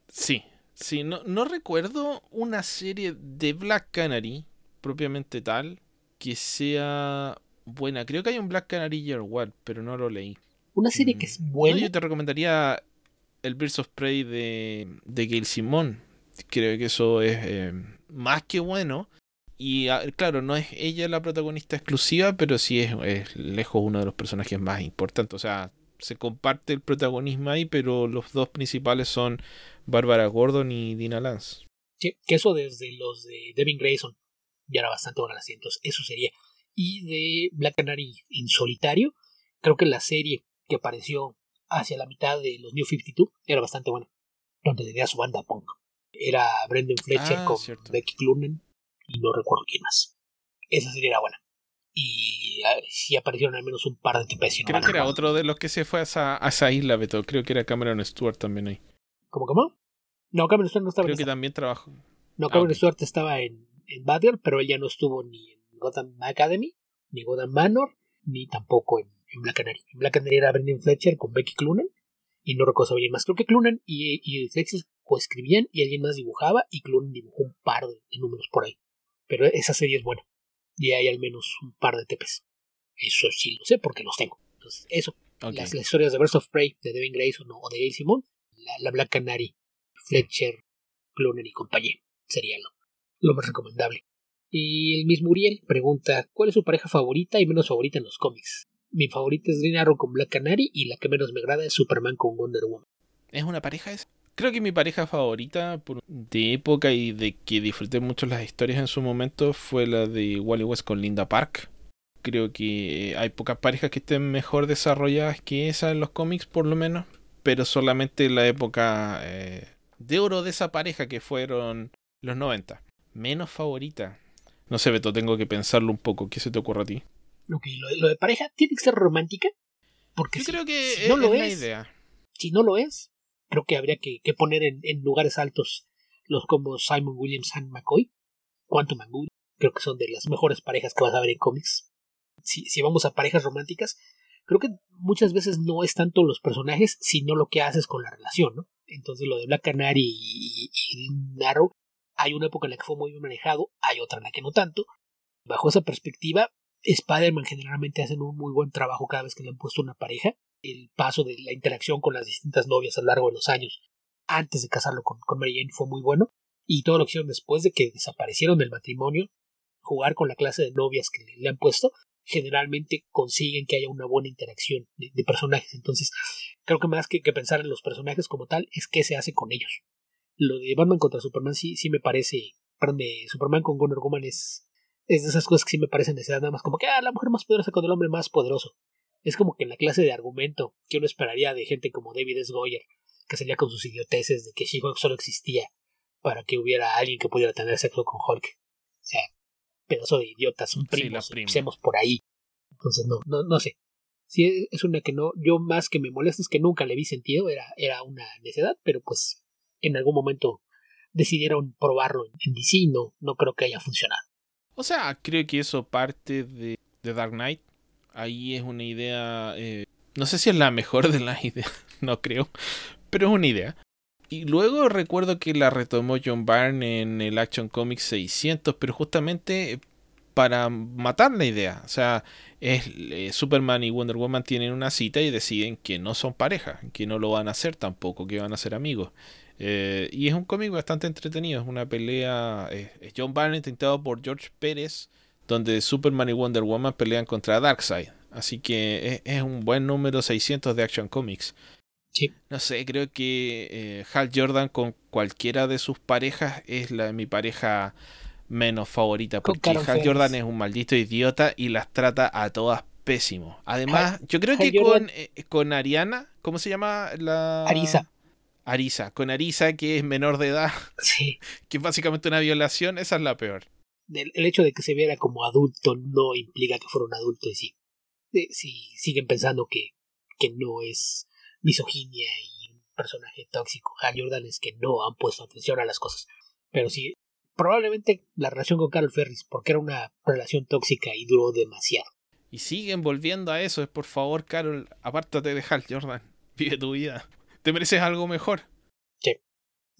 Sí, sí, no, no recuerdo una serie de Black Canary propiamente tal que sea buena. Creo que hay un Black Canary Year One, pero no lo leí. Una serie que es mm. buena. yo te recomendaría el Birds of Prey de, de Gail Simón. Creo que eso es eh, más que bueno. Y claro, no es ella la protagonista exclusiva, pero sí es, lejos uno de los personajes más importantes. O sea, se comparte el protagonismo ahí, pero los dos principales son Barbara Gordon y Dina Lance. Sí, que eso desde los de Devin Grayson ya era bastante buena la Entonces, eso sería. Y de Black Canary en solitario, creo que la serie que apareció hacia la mitad de los New 52 era bastante buena, donde tenía su banda punk. Era Brendan Fletcher ah, con Becky Clunen y no recuerdo quién más. Esa serie era buena. Y sí aparecieron al menos un par de tipos. Creo que era otro de los que se fue a esa, a esa isla, Beto. Creo que era Cameron Stewart también ahí. ¿Cómo, cómo? No, Cameron Stewart no estaba Creo que también trabajó. No, Cameron ah, Stewart estaba en, en Batgirl, pero él ya no estuvo ni en Gotham Academy, ni Gotham Manor, ni tampoco en en Black Canary. En Black Canary era Brendan Fletcher con Becky Clunan y no recuerdo bien más. Creo que Clunan y, y Fletcher coescribían y alguien más dibujaba y Clunan dibujó un par de, números por ahí. Pero esa serie es buena y hay al menos un par de TPs. Eso sí lo sé porque los tengo. Entonces, eso. Las, historias de Birds of Prey de Devin Grayson o de Gail Simon, la, Black Canary, Fletcher, Clunan y compañía sería lo, lo más recomendable. Y el mismo Uriel pregunta, ¿cuál es su pareja favorita y menos favorita en los cómics? Mi favorita es Green Arrow con Black Canary y la que menos me agrada es Superman con Wonder Woman. ¿Es una pareja esa? Creo que mi pareja favorita de época y de que disfruté mucho las historias en su momento fue la de Wally West con Linda Park. Creo que hay pocas parejas que estén mejor desarrolladas que esa en los cómics, por lo menos. Pero solamente la época eh, de oro de esa pareja que fueron Los 90. Menos favorita. No sé, Beto, tengo que pensarlo un poco. ¿Qué se te ocurre a ti? Ok, lo, de pareja tiene que ser romántica. Porque Yo si, creo que si es, no lo es la es, idea. si no lo es, creo que habría que, que poner en, en lugares altos los combos Simon Williams and McCoy, Quantum and Good. Creo que son de las mejores parejas que vas a ver en cómics. Si, si vamos a parejas románticas, creo que muchas veces no es tanto los personajes, sino lo que haces con la relación, ¿no? Entonces lo de Black Canary y, y, y Arrow, hay una época en la que fue muy bien manejado, hay otra en la que no tanto. Bajo esa perspectiva, Spider-Man generalmente hacen un muy buen trabajo cada vez que le han puesto una pareja. El paso de la interacción con las distintas novias a lo largo de los años, antes de casarlo con, con Mary Jane, fue muy bueno. Y todo lo que hicieron después de que desaparecieron del matrimonio, jugar con la clase de novias que le, han puesto, generalmente consiguen que haya una buena interacción de, personajes. Entonces, creo que más que, que, pensar en los personajes como tal, es qué se hace con ellos. Lo de Batman contra Superman sí, sí me parece. Perdón, de Superman con Wonder Woman es, es de esas cosas que sí me parecen necesidad nada más como que ah, la mujer más poderosa con el hombre más poderoso. Es como que la clase de argumento que uno esperaría de gente como David S. Goyer, que salía con sus idioteces de que She-Hulk solo existía para que hubiera alguien que pudiera tener sexo con Hulk. O sea, pedazo de idiotas, son primos, sí, empecemos por ahí. Entonces, no, no, no sé. Si es una que no, yo más que me molesta es que nunca le vi sentido, era, era una necedad, pero pues en algún momento decidieron probarlo en DC, no, no creo que haya funcionado. O sea, creo que eso parte de, Dark Knight. Ahí es una idea, eh, no sé si es la mejor de las ideas, no creo, pero es una idea. Y luego recuerdo que la retomó John Byrne en el Action Comics 600, pero justamente para matar la idea. O sea, es, eh, Superman y Wonder Woman tienen una cita y deciden que no son pareja, que no lo van a hacer tampoco, que van a ser amigos. Eh, y es un cómic bastante entretenido, es una pelea. Eh, es John Byrne intentado por George Pérez, donde Superman y Wonder Woman pelean contra Darkseid. Así que es, es un buen número 600 de Action Comics. Sí. No sé, creo que eh, Hal Jordan con cualquiera de sus parejas es la mi pareja menos favorita. Porque Hal. Jordan es un maldito idiota y las trata a todas pésimo. Además, Hal, yo creo Hal que con, eh, con Ariana, ¿cómo se llama la? Arisa. Arisa, con Arisa, que es menor de edad, sí. que es básicamente una violación, esa es la peor. El, el, hecho de que se viera como adulto no implica que fuera un adulto en sí. Si siguen pensando que, que no es misoginia y un personaje tóxico. Hal Jordan es que no han puesto atención a las cosas. Pero sí, probablemente la relación con Carol Ferris, porque era una relación tóxica y duró demasiado. Y siguen volviendo a eso. Es por favor, Carol, apártate de Hal Jordan. Vive tu vida. Te mereces algo mejor. Sí.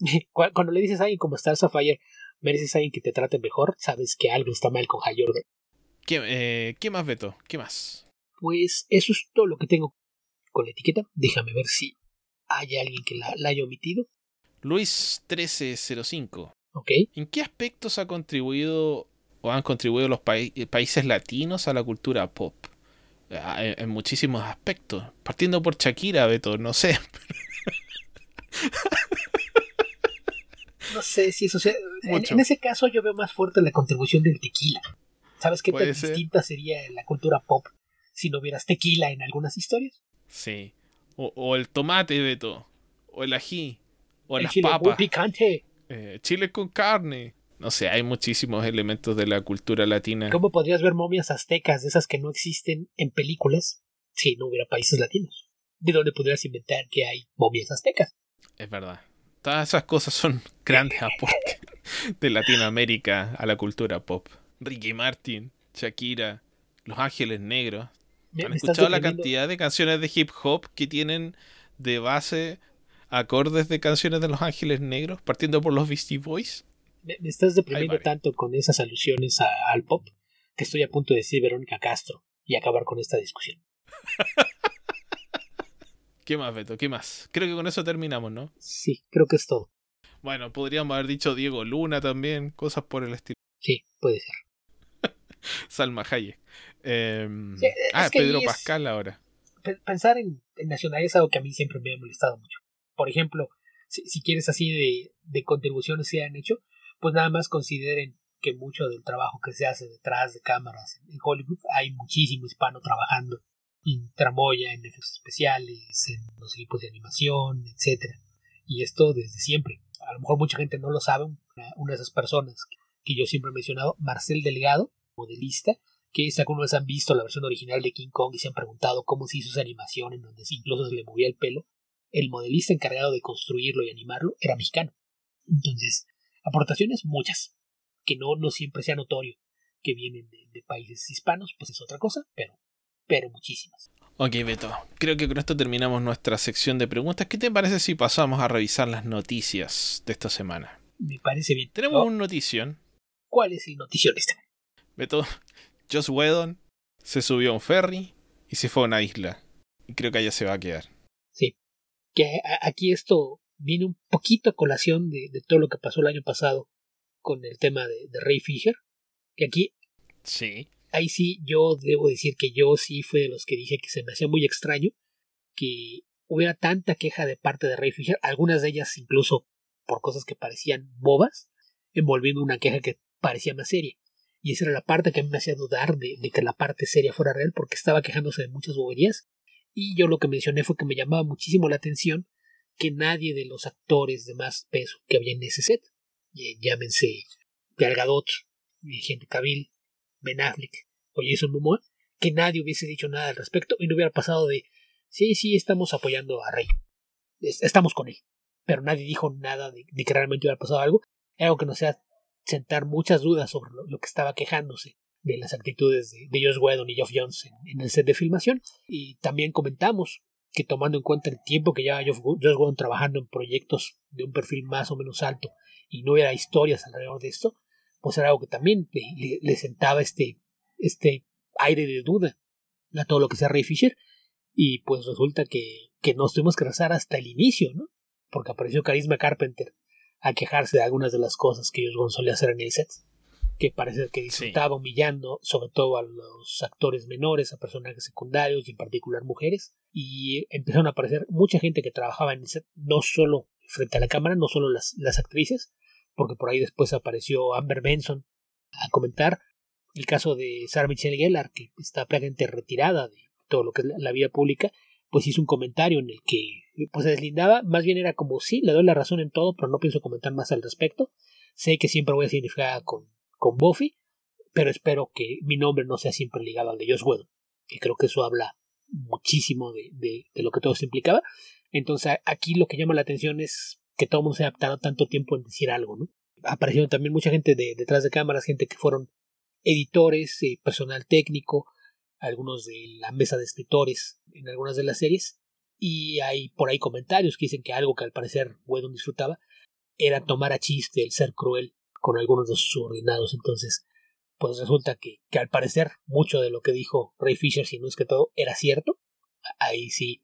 Cuando le dices a alguien como Star Sapphire, mereces a alguien que te trate mejor, sabes que algo está mal con Hal Jordan. ¿Qué, eh, ¿Qué más, Beto? ¿Qué más? Pues eso es todo lo que tengo con la etiqueta. Déjame ver si hay alguien que la, la haya omitido. Luis 1305. Ok. ¿En qué aspectos ha contribuido o han contribuido los pa países latinos a la cultura pop? En, en, muchísimos aspectos. Partiendo por Shakira, Beto, no sé. no sé si eso sea. En, en, ese caso, yo veo más fuerte la contribución del tequila. ¿Sabes qué tan distinta sería la cultura pop si no hubieras tequila en algunas historias? Sí. O, o, el tomate, Beto. O el ají. O el las chile papas. picante. Eh, chile con carne. No sé, hay muchísimos elementos de la cultura latina. ¿Cómo podrías ver momias aztecas de esas que no existen en películas si no hubiera países latinos? ¿De dónde pudieras inventar que hay momias aztecas? Es verdad. Todas esas cosas son grandes aportes de Latinoamérica a la cultura pop. Ricky Martin, Shakira, Los Ángeles Negros. Me- ¿Han me escuchado la cantidad de canciones de hip hop que tienen de base acordes de canciones de Los Ángeles Negros, partiendo por los Beastie Boys? Me, me estás deprimiendo tanto con esas alusiones a- al pop que estoy a punto de decir Verónica Castro y acabar con esta discusión. ¿Qué más, Beto? ¿Qué más? Creo que con eso terminamos, ¿no? Sí, creo que es todo. Bueno, podríamos haber dicho Diego Luna también, cosas por el estilo. Sí, puede ser. Salma Hayek. Eh, Sí, es ah, que Pedro Pascal ahora. Pe- Pensar en, en nacionalidad es algo que a mí siempre me ha molestado mucho. Por ejemplo, si, si quieres así de, de contribuciones se han hecho, pues nada más consideren que mucho del trabajo que se hace detrás de cámaras en Hollywood hay muchísimo hispano trabajando en tramoya, en efectos especiales, en los equipos de animación, etcétera. Y esto desde siempre. A lo mejor mucha gente no lo sabe. Una, de esas personas que yo siempre he mencionado, Marcel Delgado, modelista, que vez han visto la versión original de King Kong y se han preguntado cómo se hizo esa animación en donde incluso se le movía el pelo, el modelista encargado de construirlo y animarlo era mexicano. Entonces, aportaciones muchas, que no, no siempre sea notorio que vienen de, países hispanos, pues es otra cosa, pero, pero muchísimas. Ok, Beto, creo que con esto terminamos nuestra sección de preguntas. ¿Qué te parece si pasamos a revisar las noticias de esta semana? Me parece bien. Tenemos un notición. ¿Cuál es el notición este? Beto, Joss Whedon se subió a un ferry y se fue a una isla. Y creo que allá se va a quedar. Sí. Que aquí esto viene un poquito a colación de, todo lo que pasó el año pasado con el tema de, de Ray Fisher. Que aquí. Sí. Ahí sí, yo debo decir que yo sí fui de los que dije que se me hacía muy extraño que hubiera tanta queja de parte de Ray Fisher, algunas de ellas incluso por cosas que parecían bobas, envolviendo una queja que parecía más seria. Y esa era la parte que a mí me hacía dudar de, que la parte seria fuera real, porque estaba quejándose de muchas boberías. Y yo lo que mencioné fue que me llamaba muchísimo la atención que nadie de los actores de más peso que había en ese set, llámense Gal Gadot, Henry Cavill, Ben Affleck o Jason Momoa, que nadie hubiese dicho nada al respecto y no hubiera pasado de sí, sí, estamos apoyando a Rey, estamos con él, pero nadie dijo nada de, que realmente hubiera pasado algo, algo que nos hacía sentar muchas dudas sobre lo, que estaba quejándose de las actitudes de, de Josh Whedon y Geoff Jones en, el set de filmación. Y también comentamos que tomando en cuenta el tiempo que lleva Josh Whedon trabajando en proyectos de un perfil más o menos alto y no hubiera historias alrededor de esto, pues era algo que también le, sentaba este, este aire de duda a todo lo que sea Ray Fisher y pues resulta que, que nos tuvimos que rezar hasta el inicio, ¿no? Porque apareció Carisma Carpenter a quejarse de algunas de las cosas que ellos solía hacer en el set, que parece que disfrutaba humillando sobre todo a los actores menores, a personajes secundarios y en particular mujeres, y empezaron a aparecer mucha gente que trabajaba en el set, no solo frente a la cámara, no solo las, las actrices, porque por ahí después apareció Amber Benson a comentar. El caso de Sarah Michelle Gellar, que está prácticamente retirada de todo lo que es la vida pública, pues hizo un comentario en el que pues se deslindaba, más bien era como sí, le doy la razón en todo, pero no pienso comentar más al respecto. Sé que siempre voy a ser con, con Buffy, pero espero que mi nombre no sea siempre ligado al de Josh Whedon, que creo que eso habla muchísimo de, de, lo que todo se implicaba. Entonces aquí lo que llama la atención es que todo el mundo se ha adaptado tanto tiempo en decir algo, ¿no? Aparecieron también mucha gente de, detrás de cámaras, gente que fueron editores, eh, personal técnico, algunos de la mesa de escritores en algunas de las series, y hay por ahí comentarios que dicen que algo que al parecer Whedon disfrutaba era tomar a chiste el ser cruel con algunos de sus subordinados, entonces pues resulta que, que al parecer mucho de lo que dijo Ray Fisher, si no es que todo, era cierto, ahí sí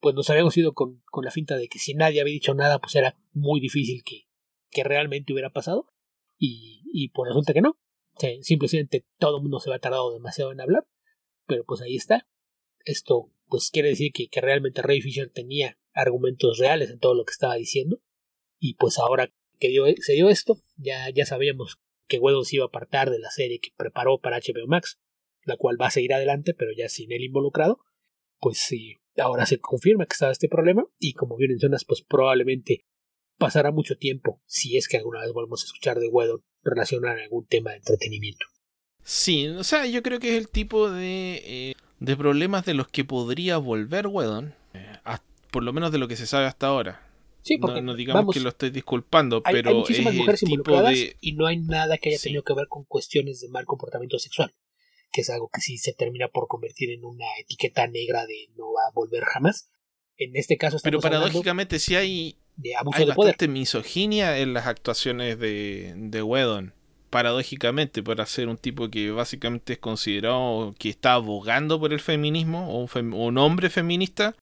pues nos habíamos ido con, con, la finta de que si nadie había dicho nada, pues era muy difícil que, que realmente hubiera pasado. Y, y pues resulta que no. simplemente todo el mundo se va tardado demasiado en hablar. Pero pues ahí está. Esto pues quiere decir que, que realmente Ray Fisher tenía argumentos reales en todo lo que estaba diciendo. Y pues ahora que dio, se dio esto, ya, ya sabíamos que Weddle se iba a apartar de la serie que preparó para HBO Max, la cual va a seguir adelante, pero ya sin él involucrado. Pues sí, ahora se confirma que estaba este problema y como bien mencionas, pues probablemente pasará mucho tiempo si es que alguna vez volvemos a escuchar de Wedon relacionar algún tema de entretenimiento. Sí, o sea, yo creo que es el tipo de, eh, de problemas de los que podría volver Wedon, eh, por lo menos de lo que se sabe hasta ahora. Sí, porque no, digamos que lo estoy disculpando, pero hay muchísimas mujeres involucradas y no hay nada que haya tenido que ver con cuestiones de mal comportamiento sexual que es algo que sí se termina por convertir en una etiqueta negra de no va a volver jamás. En este caso Pero paradójicamente sí hay, de abuso de poder. misoginia en las actuaciones de, de Wedon. Paradójicamente, para ser un tipo que básicamente es considerado que está abogando por el feminismo o un, hombre feminista,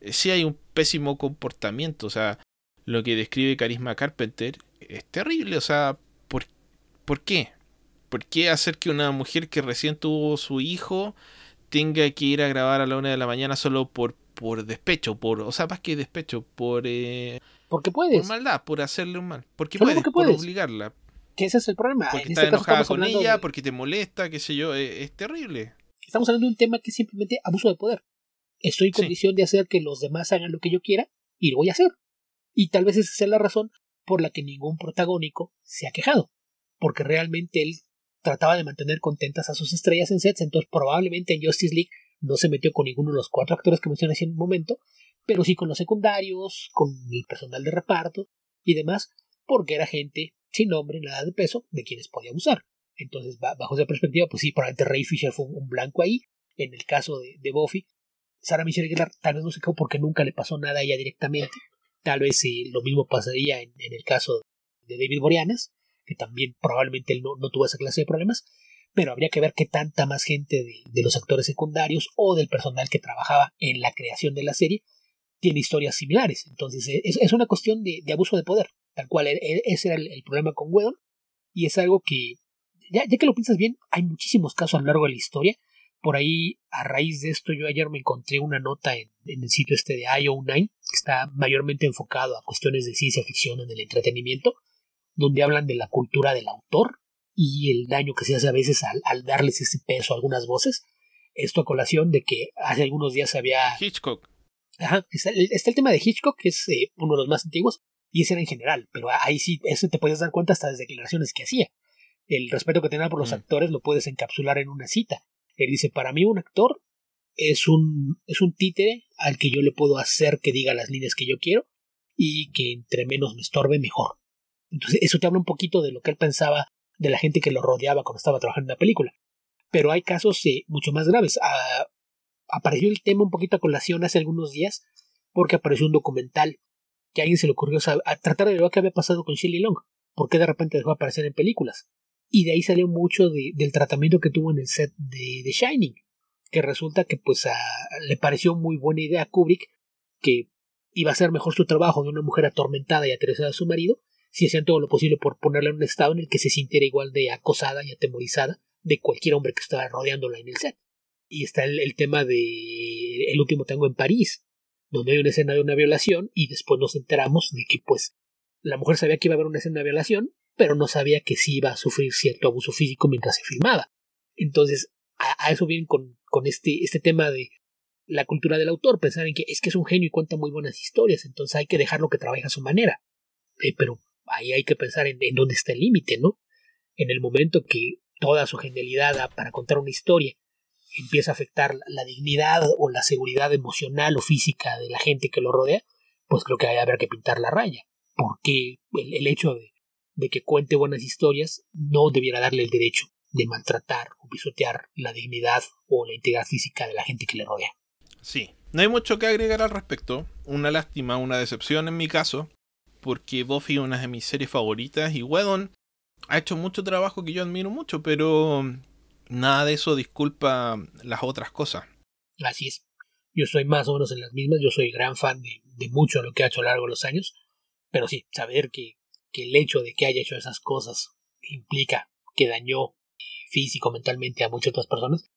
eh, sí hay un pésimo comportamiento. O sea, lo que describe Carisma Carpenter es terrible. O sea, ¿por, ¿por qué? ¿Por qué hacer que una mujer que recién tuvo su hijo tenga que ir a grabar a la una de la mañana solo por, por despecho? Por, o sea, más que despecho, por... Eh, porque puedes. Por maldad, por hacerle un mal. Porque puedes, por obligarla. Que ese es el problema. Porque en estás este enojada con ella, porque te molesta, qué sé yo, es, terrible. Estamos hablando de un tema que es simplemente abuso de poder. Estoy en condición de hacer que los demás hagan lo que yo quiera y lo voy a hacer. Y tal vez esa sea la razón por la que ningún protagónico se ha quejado, porque realmente él trataba de mantener contentas a sus estrellas en sets, entonces probablemente en Justice League no se metió con ninguno de los cuatro actores que mencioné hace un momento, pero sí con los secundarios, con el personal de reparto y demás, porque era gente sin nombre, nada de peso, de quienes podía usar. Entonces, bajo esa perspectiva, pues sí, probablemente Ray Fisher fue un blanco ahí. En el caso de, de Buffy, Sarah Michelle Gellar tal vez no se quedó porque nunca le pasó nada a ella directamente. Tal vez sí, lo mismo pasaría en, el caso de David Boreanas, que también probablemente él no, no, tuvo esa clase de problemas, pero habría que ver qué tanta más gente de, los actores secundarios o del personal que trabajaba en la creación de la serie tiene historias similares. Entonces es, es una cuestión de, abuso de poder, tal cual e, e, ese era el, problema con Wedon, y es algo que, ya, ya que lo piensas bien, hay muchísimos casos a lo largo de la historia, por ahí, a raíz de esto, yo ayer me encontré una nota en, el sitio este de IO9, que está mayormente enfocado a cuestiones de ciencia ficción en el entretenimiento, donde hablan de la cultura del autor y el daño que se hace a veces al, darles ese peso a algunas voces. Esto a colación de que hace algunos días había... Hitchcock. Ajá, está, el tema de Hitchcock, que es eh, uno de los más antiguos, y ese era en general, pero ahí sí, eso te puedes dar cuenta hasta las declaraciones que hacía. El respeto que tenía por los mm. actores lo puedes encapsular en una cita. Él dice, para mí un actor es un, es un títere al que yo le puedo hacer que diga las líneas que yo quiero y que entre menos me estorbe mejor. Entonces eso te habla un poquito de lo que él pensaba de la gente que lo rodeaba cuando estaba trabajando en la película. Pero hay casos eh, mucho más graves. Ah, apareció el tema un poquito a colación hace algunos días porque apareció un documental que a alguien se le ocurrió a tratar de ver qué había pasado con Shelley Long. ¿Por qué de repente dejó de aparecer en películas? Y de ahí salió mucho del tratamiento que tuvo en el set de, The Shining, que resulta que pues le pareció muy buena idea a Kubrick que iba a ser mejor su trabajo de una mujer atormentada y aterrizada a su marido si hacían todo lo posible por ponerla en un estado en el que se sintiera igual de acosada y atemorizada de cualquier hombre que estaba rodeándola en el set. Y está el, el tema de El último tango en París, donde hay una escena de una violación y después nos enteramos de que pues la mujer sabía que iba a haber una escena de violación pero no sabía que sí iba a sufrir cierto abuso físico mientras se filmaba. Entonces, a, eso vienen con, con este, este tema de la cultura del autor, pensar en que es que es un genio y cuenta muy buenas historias, entonces hay que dejarlo que trabaje a su manera. Eh, pero ahí hay que pensar en, en dónde está el límite, ¿no? En el momento que toda su genialidad para contar una historia empieza a afectar la dignidad o la seguridad emocional o física de la gente que lo rodea, pues creo que que haber que pintar la raya. Porque el hecho de de que cuente buenas historias no debiera darle el derecho de maltratar o pisotear la dignidad o la integridad física de la gente que le rodea. Sí, no hay mucho que agregar al respecto. Una lástima, una decepción en mi caso, porque Buffy es una de mis series favoritas y Wedon ha hecho mucho trabajo que yo admiro mucho, pero nada de eso disculpa las otras cosas. Así es. Yo soy más o menos en las mismas, yo soy gran fan de, de mucho de lo que ha hecho a lo largo de los años, pero sí, saber que que el hecho de que haya hecho esas cosas implica que dañó físico, mentalmente a muchas otras personas,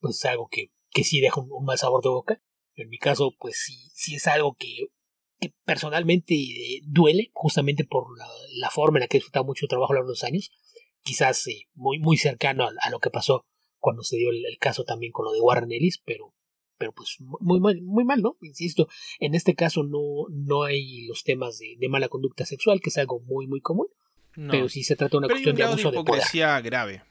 pues es algo que, que sí deja un, mal sabor de boca. En mi caso, pues sí, sí es algo que, personalmente eh, duele, justamente por la, forma en la que he disfrutado mucho trabajo a lo largo de los años, quizás eh, muy, muy cercano a, lo que pasó cuando se dio el, el, caso también con lo de Warren Ellis, pero pero pues muy mal, muy mal, ¿no? Insisto, en este caso no, no hay los temas de, mala conducta sexual, que es algo muy, muy común, pero sí se trata de una cuestión de abuso de, hipocresía grave.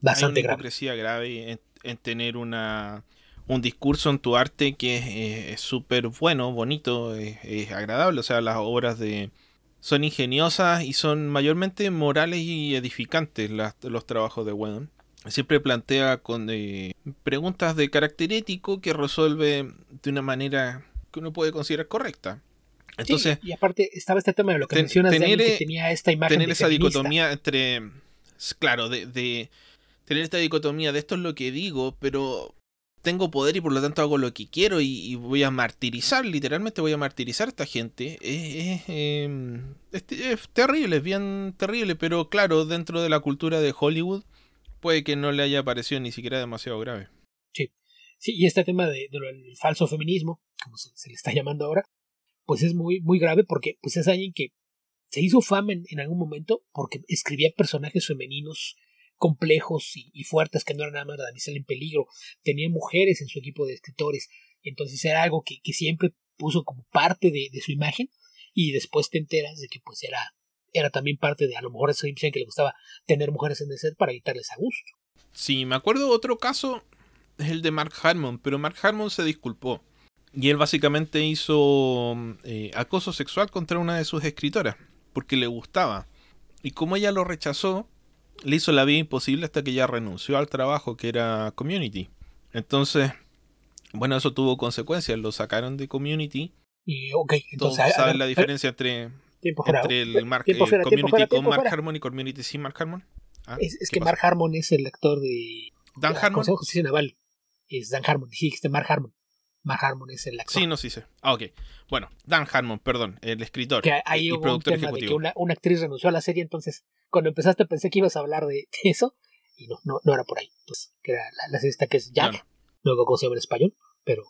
Bastante hay una hipocresía grave, en, tener una un discurso en tu arte que es súper bueno, bonito, es, agradable, o sea, las obras de son ingeniosas y son mayormente morales y edificantes los trabajos de Whedon siempre plantea con eh, preguntas de carácter ético que resuelve de una manera que uno puede considerar correcta. Entonces, y aparte estaba este tema de lo que mencionas tener, que tenía esta imagen tener esa dicotomía entre claro, de, de tener esta dicotomía de esto es lo que digo, pero tengo poder y por lo tanto hago lo que quiero y, voy a martirizar, literalmente voy a martirizar a esta gente. Es, em, es, terrible, es bien terrible, pero claro, dentro de la cultura de Hollywood puede que no le haya parecido ni siquiera demasiado grave. Sí, sí y este tema de, del falso feminismo, como se, le está llamando ahora, pues es muy, muy grave porque pues es alguien que se hizo fama en, algún momento porque escribía personajes femeninos complejos y, fuertes que no eran nada más la damisela en peligro, tenía mujeres en su equipo de escritores, entonces era algo que, que siempre puso como parte de, de su imagen y después te enteras de que pues era, era también parte de a lo mejor esa división que le gustaba tener mujeres en el set para evitarles a gusto. Sí, me acuerdo otro caso, es el de Mark Harmon, pero Mark Harmon se disculpó. Y él básicamente hizo eh, acoso sexual contra una de sus escritoras, porque le gustaba. Y como ella lo rechazó, le hizo la vida imposible hasta que ella renunció al trabajo que era Community. Entonces, bueno, eso tuvo consecuencias, lo sacaron de Community. Y, ok, entonces... Todos saben la diferencia entre, entre el, Mark, Community con Mark Harmon y Community sin Mark Harmon. Ah, es, que Mark Harmon es el actor de... Dan Harmon. Consejo de Justicia Naval. Es Dan Harmon, dijiste Mark Harmon. Mark Harmon es el actor. Sí, no, sí sé. Ah, ok. Bueno, Dan Harmon, perdón, el escritor. Que ahí hubo un tema de que una, actriz renunció a la serie, entonces cuando empezaste pensé que ibas a hablar de, eso y no, no, no era por ahí. Entonces, que era la, serie esta que es Jack, luego cómo se llama en español, pero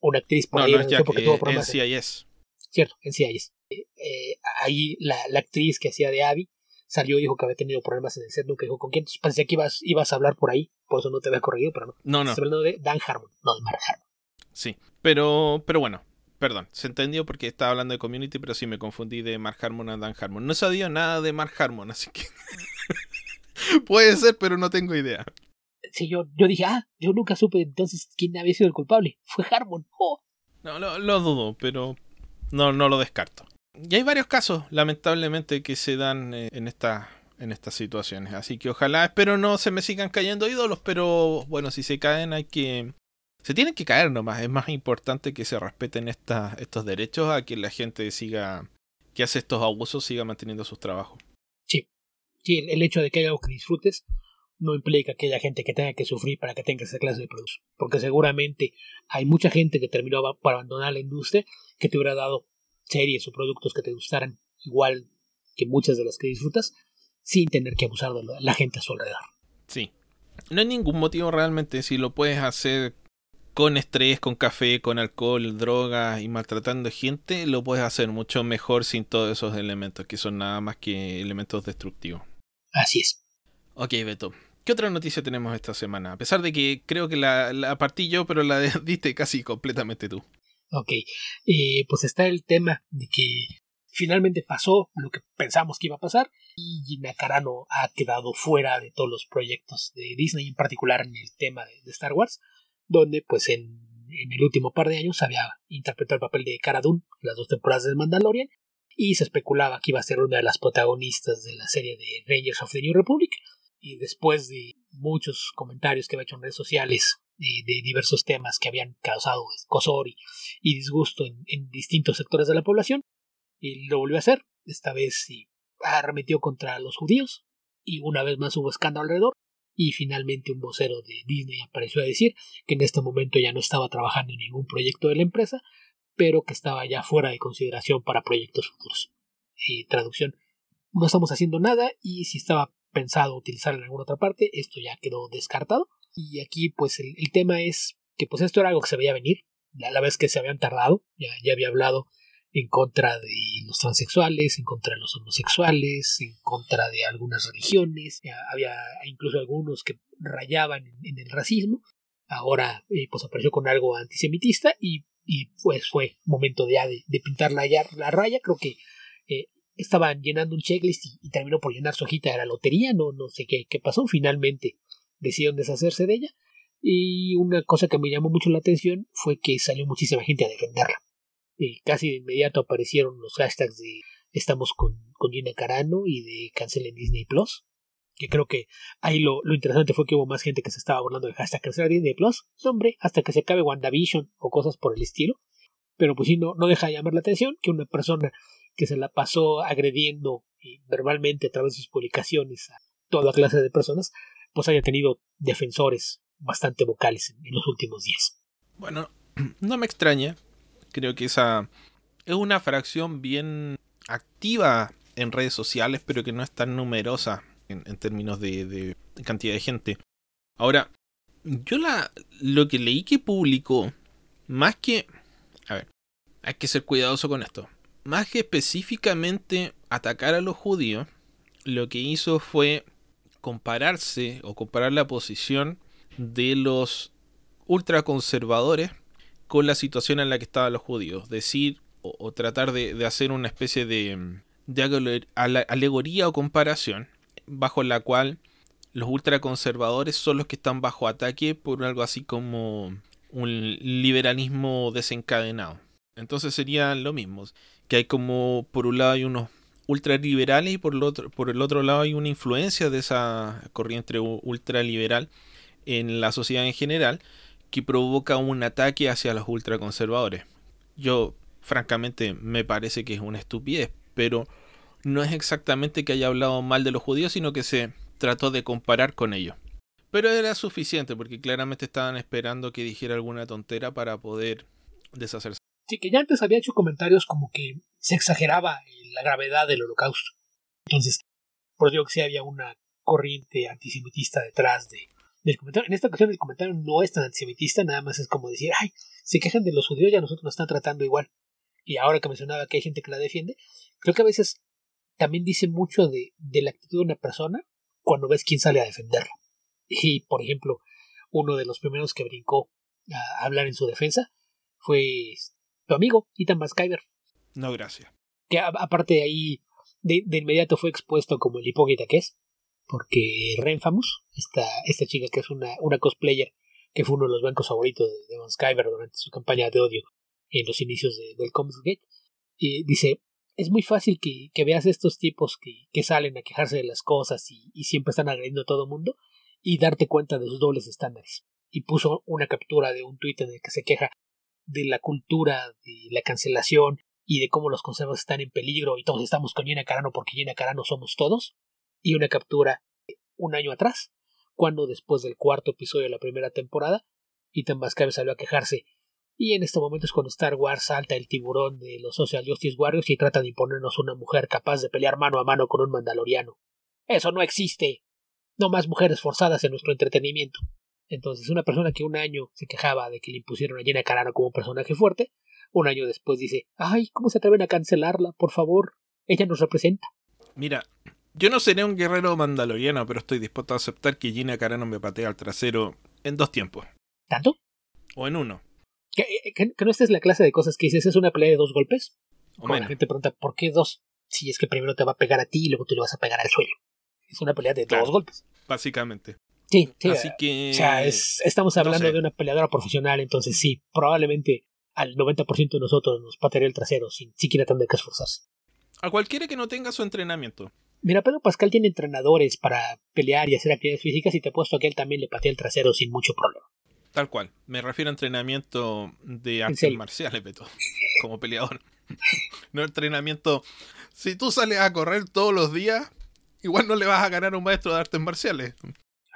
una actriz por ahí no es Jack, porque tuvo eh, problemas. NCIS. Cierto, NCIS. Eh, eh, ahí la, la, actriz que hacía de Abby salió y dijo que había tenido problemas en el set, nunca dijo con quién. Entonces pensé que ibas, ibas a hablar por ahí, por eso no te había corregido, pero no. No, no. Estoy hablando de Dan Harmon, no de Mark Harmon. Sí, pero, pero bueno, perdón, se entendió porque estaba hablando de Community, pero sí me confundí de Mark Harmon a Dan Harmon. No sabía nada de Mark Harmon, así que puede ser, pero no tengo idea. Sí, yo, yo dije, ah, yo nunca supe entonces quién había sido el culpable. Fue Harmon. Oh. No, lo, dudo, pero no, no lo descarto. Y hay varios casos, lamentablemente, que se dan eh, en esta en estas situaciones. Así que ojalá, espero no se me sigan cayendo ídolos, pero bueno, si se caen hay que se tienen que caer nomás. Es más importante que se respeten estos derechos a que la gente siga, que hace estos abusos, siga manteniendo sus trabajos. Sí, sí, el hecho de que haya algo que disfrutes no implica que haya gente que tenga que sufrir para que tenga esa clase de productos. Porque seguramente hay mucha gente que terminó por abandonar la industria que te hubiera dado series o productos que te gustaran igual que muchas de las que disfrutas sin tener que abusar de la gente a su alrededor. Sí. No hay ningún motivo realmente si lo puedes hacer con estrés, con café, con alcohol, drogas y maltratando gente, lo puedes hacer mucho mejor sin todos esos elementos, que son nada más que elementos destructivos. Así es. Ok, Beto. ¿Qué otra noticia tenemos esta semana? A pesar de que creo que la, la partí yo, pero la diste casi completamente tú. Ok, eh, pues está el tema de que finalmente pasó lo que pensamos que iba a pasar y Gina Carano ha quedado fuera de todos los proyectos de Disney, en particular en el tema de Star Wars donde pues en, el último par de años había interpretado el papel de Cara Dune las dos temporadas de Mandalorian y se especulaba que iba a ser una de las protagonistas de la serie de Rangers of the New Republic y después de muchos comentarios que había hecho en redes sociales de, diversos temas que habían causado escosor y, disgusto en, distintos sectores de la población y lo volvió a hacer esta vez y arremetió contra los judíos y una vez más hubo escándalo alrededor y finalmente un vocero de Disney apareció a decir que en este momento ya no estaba trabajando en ningún proyecto de la empresa, pero que estaba ya fuera de consideración para proyectos futuros. Y traducción, no estamos haciendo nada y si estaba pensado utilizar en alguna otra parte, esto ya quedó descartado. Y aquí pues el, tema es que pues esto era algo que se veía venir, a la vez que se habían tardado, ya, ya había hablado en contra de los transexuales, en contra de los homosexuales, en contra de algunas religiones, había incluso algunos que rayaban en, el racismo, ahora eh, pues apareció con algo antisemitista y, y pues fue momento ya de, pintar la, la, raya, creo que eh, estaban llenando un checklist y, terminó por llenar su hojita de la lotería, no, no sé qué, qué pasó, finalmente decidieron deshacerse de ella y una cosa que me llamó mucho la atención fue que salió muchísima gente a defenderla y casi de inmediato aparecieron los hashtags de estamos con, con Gina Carano y de cancelen Disney Plus. Que creo que ahí lo, lo, interesante fue que hubo más gente que se estaba burlando del hashtag cancelar Disney Plus. Hombre, hasta que se acabe WandaVision o cosas por el estilo. Pero pues sí, no, no deja de llamar la atención que una persona que se la pasó agrediendo eh, verbalmente a través de sus publicaciones a toda clase de personas, pues haya tenido defensores bastante vocales en los últimos días. Bueno, no me extraña, Creo que esa es una fracción bien activa en redes sociales, pero que no es tan numerosa en, términos de, cantidad de gente. Ahora, yo la, lo que leí que publicó, más que... A ver, hay que ser cuidadoso con esto. Más que específicamente atacar a los judíos, lo que hizo fue compararse o comparar la posición de los ultraconservadores con la situación en la que estaban los judíos. Decir o, tratar de, hacer una especie de, de alegoría o comparación bajo la cual los ultraconservadores son los que están bajo ataque por algo así como un liberalismo desencadenado. Entonces sería lo mismo, que hay como por un lado hay unos ultraliberales y por el otro, por el otro lado hay una influencia de esa corriente ultraliberal en la sociedad en general que provoca un ataque hacia los ultraconservadores. Yo, francamente, me parece que es una estupidez, pero no es exactamente que haya hablado mal de los judíos, sino que se trató de comparar con ellos. Pero era suficiente porque claramente estaban esperando que dijera alguna tontera para poder deshacerse. Sí, que ya antes había hecho comentarios como que se exageraba la gravedad del holocausto. Entonces, por eso que sí había una corriente antisemitista detrás de, del comentario. En esta ocasión el comentario no es tan antisemitista, nada más es como decir, ay, se quejan de los judíos y a nosotros nos están tratando igual. Y ahora que mencionaba que hay gente que la defiende, creo que a veces también dice mucho de, de la actitud de una persona cuando ves quién sale a defenderla. Y, por ejemplo, uno de los primeros que brincó a hablar en su defensa fue tu amigo, Ethan Maskyver. No, gracias. Que aparte de ahí, de, inmediato fue expuesto como el hipócrita que es, porque Renfamus, esta, esta chica que es una, una cosplayer, que fue uno de los bancos favoritos de, de durante su campaña de odio en los inicios del Comics Gate, y dice, es muy fácil que, que veas estos tipos que, que, salen a quejarse de las cosas y, y siempre están agrediendo a todo el mundo y darte cuenta de sus dobles estándares. Y puso una captura de un tuit en el que se queja de la cultura de la cancelación y de cómo los conservadores están en peligro y todos estamos con Gina Carano porque Gina Carano somos todos. Y una captura un año atrás, cuando después del cuarto episodio de la primera temporada, Ethan Bascave salió a quejarse. Y en este momento es cuando Star Wars salta el tiburón de los Social Justice Warriors y trata de imponernos una mujer capaz de pelear mano a mano con un mandaloriano. Eso no existe. No más mujeres forzadas en nuestro entretenimiento. Entonces, una persona que un año se quejaba de que le impusieron a Gina Carano como un personaje fuerte, un año después dice, ay, ¿cómo se atreven a cancelarla? Por favor, ella nos representa. Mira, yo no seré un guerrero mandaloriano, pero estoy dispuesto a aceptar que Gina Carano me patea al trasero en dos tiempos. ¿Tanto? O en uno. ¿Que, no esta es la clase de cosas que dices, es una pelea de dos golpes? O la gente pregunta, ¿por qué dos? Si es que primero te va a pegar a ti y luego tú le vas a pegar al suelo. Es una pelea de dos golpes. Básicamente. Sí, sí. Así que. O sea, estamos hablando de una peleadora profesional, entonces sí, probablemente al 90% de nosotros nos patearía el trasero sin siquiera tener que esforzarse. A cualquiera que no tenga su entrenamiento. Mira, Pedro Pascal tiene entrenadores para pelear y hacer actividades físicas y te he puesto que él también le patea el trasero sin mucho problema. Tal cual. Me refiero a entrenamiento de artes marciales, Beto. Como peleador. no entrenamiento. Si tú sales a correr todos los días, igual no le vas a ganar a un maestro de artes marciales.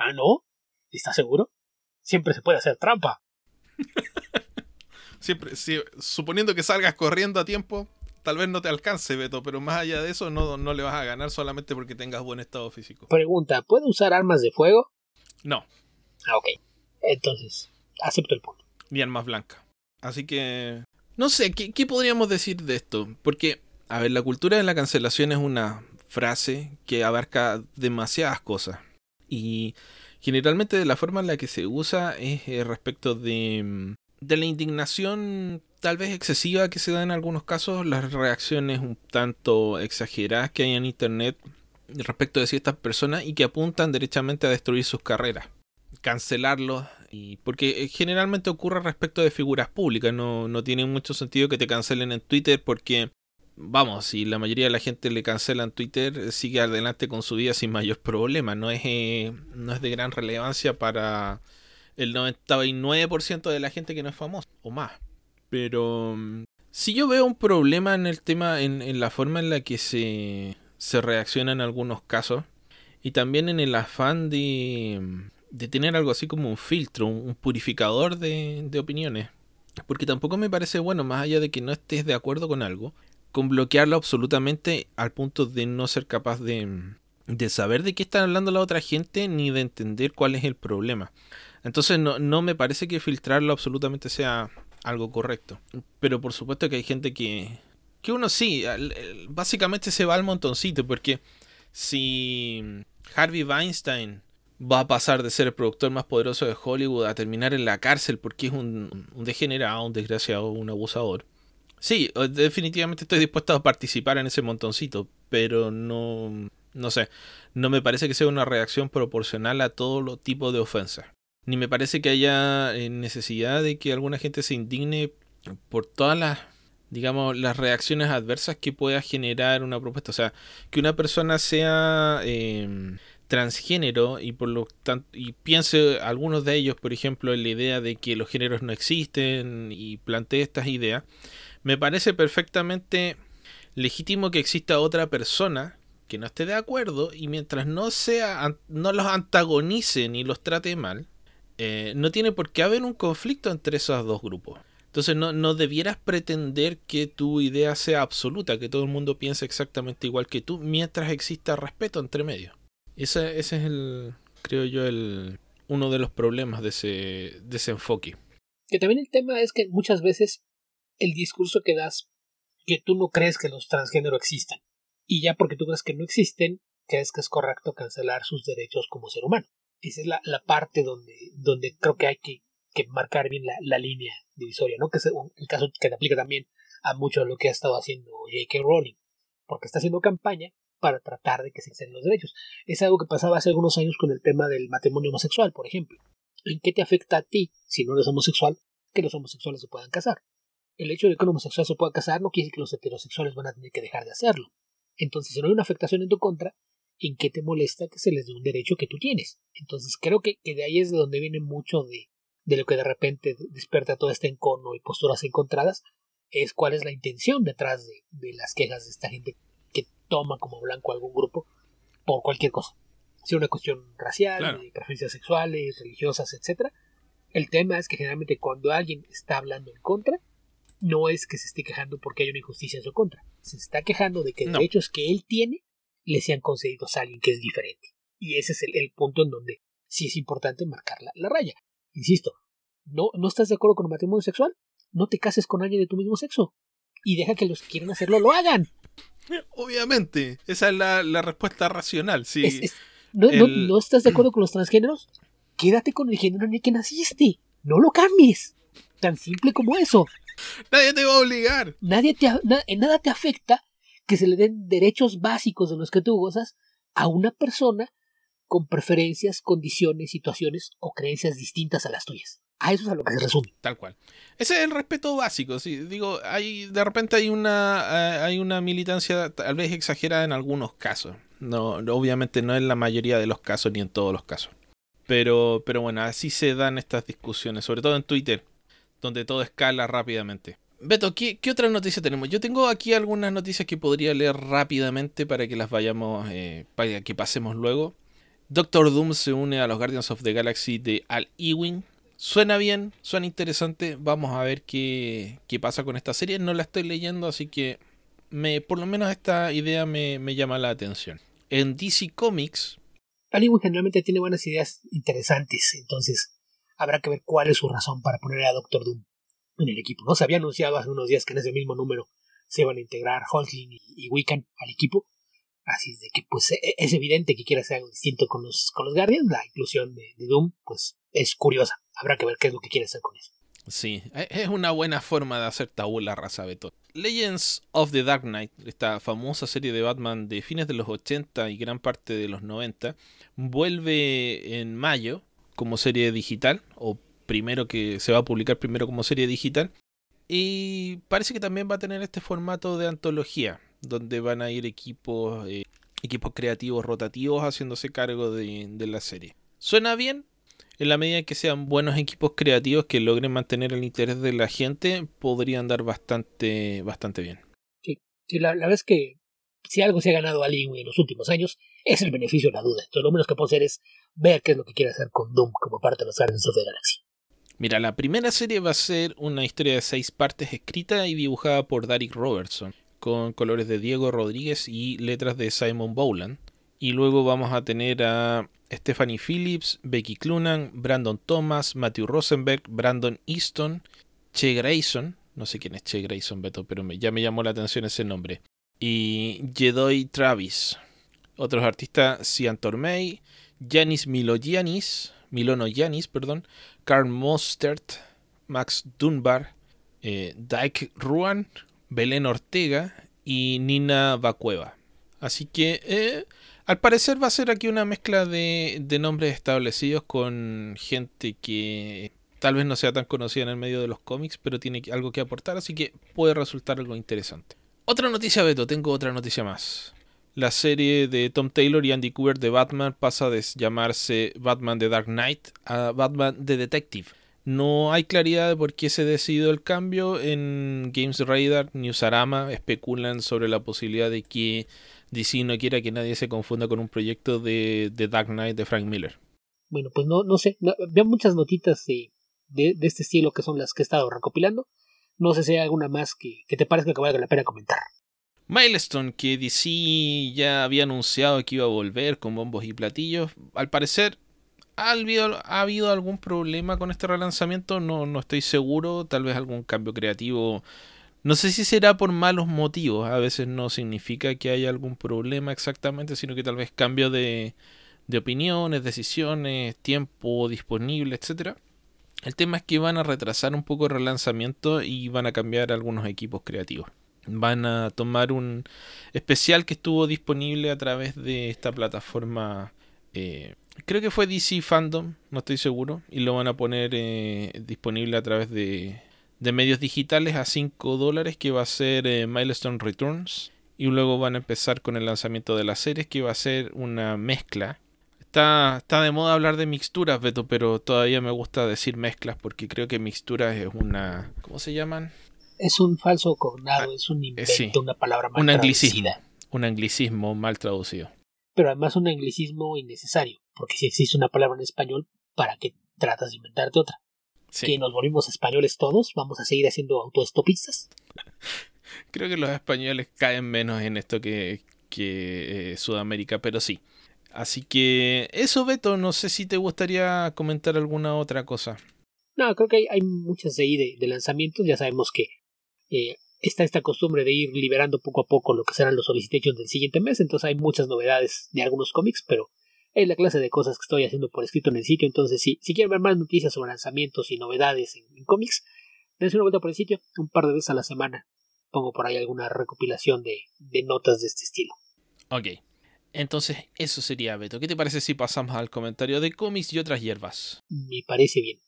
Ah, ¿no? ¿Estás seguro? Siempre se puede hacer trampa. Siempre, suponiendo que salgas corriendo a tiempo, tal vez no te alcance, Beto, pero más allá de eso no, no le vas a ganar solamente porque tengas buen estado físico. Pregunta, ¿puede usar armas de fuego? No. Ah, ok. Entonces, acepto el punto. Ni armas blancas. Así que... No sé, ¿qué, ¿qué podríamos decir de esto? Porque, a ver, la cultura de la cancelación es una frase que abarca demasiadas cosas. Y generalmente de la forma en la que se usa es eh, respecto de, mm, de la indignación tal vez excesiva que se da en algunos casos, las reacciones un tanto exageradas que hay en Internet respecto de ciertas personas y que apuntan derechamente a destruir sus carreras, cancelarlos, y porque eh, generalmente ocurre respecto de figuras públicas, no, no tiene mucho sentido que te cancelen en Twitter porque vamos, si la mayoría de la gente le cancela en Twitter, sigue adelante con su vida sin mayor problema. No es, eh, no es de gran relevancia para el 99% de la gente que no es famosa, o más. Pero mm, si yo veo un problema en el tema, en, la forma en la que se, se reacciona en algunos casos, y también en el afán de, de tener algo así como un filtro, un purificador de, de opiniones. Porque tampoco me parece bueno, más allá de que no estés de acuerdo con algo, con bloquearlo absolutamente al punto de no ser capaz de, de saber de qué está hablando la otra gente ni de entender cuál es el problema. Entonces no, no me parece que filtrarlo absolutamente sea algo correcto. Pero por supuesto que hay gente que, que uno sí, básicamente se va al montoncito, porque si Harvey Weinstein va a pasar de ser el productor más poderoso de Hollywood a terminar en la cárcel porque es un, un degenerado, un desgraciado, un abusador, Sí, definitivamente estoy dispuesto a participar en ese montoncito, pero no, no sé, no me parece que sea una reacción proporcional a todo tipo de ofensas. Ni me parece que haya eh, necesidad de que alguna gente se indigne por todas las, digamos, las reacciones adversas que pueda generar una propuesta. O sea, que una persona sea em, transgénero y por lo tanto y piense algunos de ellos, por ejemplo, en la idea de que los géneros no existen y plantee estas ideas, me parece perfectamente legítimo que exista otra persona que no esté de acuerdo y mientras no sea no los antagonice ni los trate mal, eh, no tiene por qué haber un conflicto entre esos dos grupos. Entonces no, no, debieras pretender que tu idea sea absoluta, que todo el mundo piense exactamente igual que tú, mientras exista respeto entre medios. Ese, ese es el, creo yo, el, uno de los problemas de ese, de ese enfoque. Que también el tema es que muchas veces el discurso que das que tú no crees que los transgénero existan. Y ya porque tú crees que no existen, crees que es correcto cancelar sus derechos como ser humano. Esa es la, la parte donde, donde creo que hay que, que marcar bien la, la, línea divisoria, ¿no? Que es el caso que te aplica también a mucho de lo que ha estado haciendo J.K. Rowling, porque está haciendo campaña para tratar de que se excedan los derechos. Es algo que pasaba hace algunos años con el tema del matrimonio homosexual, por ejemplo. ¿En qué te afecta a ti, si no eres homosexual, que los homosexuales se puedan casar? El hecho de que un homosexual se pueda casar no quiere decir que los heterosexuales van a tener que dejar de hacerlo. Entonces, si no hay una afectación en tu contra, ¿en qué te molesta que se les dé un derecho que tú tienes? Entonces, creo que, de ahí es de donde viene mucho de, de lo que de repente despierta todo este encono y posturas encontradas, es cuál es la intención detrás de, de las quejas de esta gente que toma como blanco algún grupo por cualquier cosa. Si una cuestión racial, de preferencias sexuales, religiosas, etc. El tema es que generalmente cuando alguien está hablando en contra, no es que se esté quejando porque hay una injusticia en su contra. Se está quejando de que derechos que él tiene le sean concedidos a alguien que es diferente. Y ese es el, punto en donde sí es importante marcar la, raya. Insisto, no, no estás de acuerdo con el matrimonio sexual, no te cases con alguien de tu mismo sexo. Y deja que los que quieren hacerlo lo hagan. Obviamente, esa es la, respuesta racional. Sí. no, no, estás de acuerdo con los transgéneros? Quédate con el género en el que naciste. No lo cambies. Tan simple como eso. Nadie te va a obligar. Nadie te, en nada te afecta que se le den derechos básicos de los que tú gozas a una persona con preferencias, condiciones, situaciones o creencias distintas a las tuyas. A eso es a lo que se resume. Tal cual. Ese es el respeto básico. Sí. Digo, hay, de repente hay una, eh, hay una militancia tal vez exagerada en algunos casos. No, obviamente no en la mayoría de los casos ni en todos los casos. Pero, pero bueno, así se dan estas discusiones, sobre todo en Twitter donde todo escala rápidamente. Beto, ¿qué, ¿qué, otra noticia tenemos? Yo tengo aquí algunas noticias que podría leer rápidamente para que las vayamos, eh, para que pasemos luego. Doctor Doom se une a los Guardians of the Galaxy de Al Ewing. Suena bien, suena interesante. Vamos a ver qué, qué pasa con esta serie. No la estoy leyendo, así que me, por lo menos esta idea me, me llama la atención. En DC Comics. Al Ewing generalmente tiene buenas ideas interesantes, entonces habrá que ver cuál es su razón para poner a Doctor Doom en el equipo. No se había anunciado hace unos días que en ese mismo número se iban a integrar Hulkling y, Wiccan al equipo. Así de que pues e, es evidente que quiere hacer algo distinto con los, con los Guardians. La inclusión de, Doom pues es curiosa. Habrá que ver qué es lo que quiere hacer con eso. Sí, e, es una buena forma de hacer tabú la raza. Legends of the Dark Knight, esta famosa serie de Batman de fines de los 80 y gran parte de los 90, vuelve en mayo como serie digital, o primero que se va a publicar primero como serie digital. Y parece que también va a tener este formato de antología, donde van a ir equipos, eh, equipos creativos rotativos haciéndose cargo de, de la serie. Suena bien, en la medida que sean buenos equipos creativos que logren mantener el interés de la gente, podría andar bastante, bastante bien. Sí, la, la, es que si algo se ha ganado alguien en los últimos años, es el beneficio de la duda. Entonces, lo menos que puedo hacer es ver qué es lo que quiere hacer con Doom como parte de los Guardians of the Galaxy. Mira, la primera serie va a ser una historia de seis partes escrita y dibujada por Derek Robertson, con colores de Diego Rodríguez y letras de Simon Bowland. Y luego vamos a tener a Stephanie Phillips, Becky Clunan, Brandon Thomas, Matthew Rosenberg, Brandon Easton, Che Grayson, no sé quién es Che Grayson, Beto, pero ya me llamó la atención ese nombre, y Jedoy Travis. Otros artistas, Cian Tormey, Janis Milogianis, Milono Yanis, perdón, Carl Mostert, Max Dunbar, eh, Dyke Ruan, Belén Ortega y Nina Bacueva. Así que eh, al parecer va a ser aquí una mezcla de, de, nombres establecidos con gente que tal vez no sea tan conocida en el medio de los cómics, pero tiene algo que aportar, así que puede resultar algo interesante. Otra noticia, Beto, tengo otra noticia más. La serie de Tom Taylor y Andy Cooper de Batman pasa de llamarse Batman The Dark Knight a Batman The Detective. No hay claridad de por qué se decidió el cambio. En Games Radar, Newsarama especulan sobre la posibilidad de que DC no quiera que nadie se confunda con un proyecto de, The Dark Knight de Frank Miller. Bueno, pues no, no sé. veo muchas notitas de, de, este estilo que son las que he estado recopilando. No sé si hay alguna más que, que te parezca que valga la pena comentar. Milestone, que DC ya había anunciado que iba a volver con bombos y platillos, al parecer ¿Ha habido, ¿Ha habido, algún problema con este relanzamiento? No, no estoy seguro. Tal vez algún cambio creativo. No sé si será por malos motivos. A veces no significa que haya algún problema exactamente, sino que tal vez cambio de, de opiniones, decisiones, tiempo disponible, etcétera. El tema es que van a retrasar un poco el relanzamiento y van a cambiar algunos equipos creativos. Van a tomar un especial que estuvo disponible a través de esta plataforma. Eh, creo que fue DC Fandom, no estoy seguro. Y lo van a poner eh, disponible a través de, medios digitales a 5 dólares, que va a ser eh, Milestone Returns. Y luego van a empezar con el lanzamiento de las series, que va a ser una mezcla Está, está, de moda hablar de mixturas, Beto, pero todavía me gusta decir mezclas porque creo que mixturas es una... ¿Cómo se llaman? Es un falso cognado, ah, es un eh, invento, una palabra mal un anglicismo, Un anglicismo mal traducido. Pero además un anglicismo innecesario, porque si existe una palabra en español, ¿para qué tratas de inventarte otra? Que nos volvimos españoles todos, vamos a seguir haciendo autoestopistas. creo que los españoles caen menos en esto que, que eh, Sudamérica, pero sí. Así que eso, Beto, no sé si te gustaría comentar alguna otra cosa. No, creo que hay, muchas de ahí de, lanzamientos. Ya sabemos que eh, está esta costumbre de ir liberando poco a poco lo que serán los solicitations del siguiente mes. Entonces hay muchas novedades de algunos cómics, pero es la clase de cosas que estoy haciendo por escrito en el sitio. Entonces, si, si quieren ver más noticias sobre lanzamientos y novedades en, cómics, dense una vuelta por el sitio un par de veces a la semana. Pongo por ahí alguna recopilación de, de notas de este estilo. Ok. Entonces, eso sería, Beto. ¿Qué te parece si pasamos al comentario de cómics y otras hierbas? Me parece bien.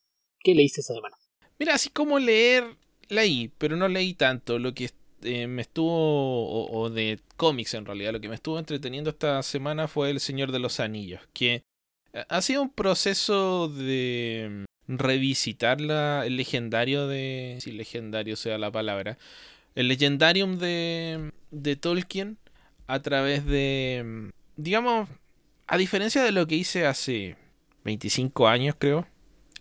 ¿Qué leíste esta semana? Mira, así como leer, leí, pero no leí tanto. Lo que eh, me estuvo, o, de cómics en realidad, lo que me estuvo entreteniendo esta semana fue El Señor de los Anillos, que eh, ha sido un proceso de mm, revisitar la, el legendario de... Si legendario sea la palabra. El legendarium de, de Tolkien a través de, digamos, a diferencia de lo que hice hace 25 años, creo,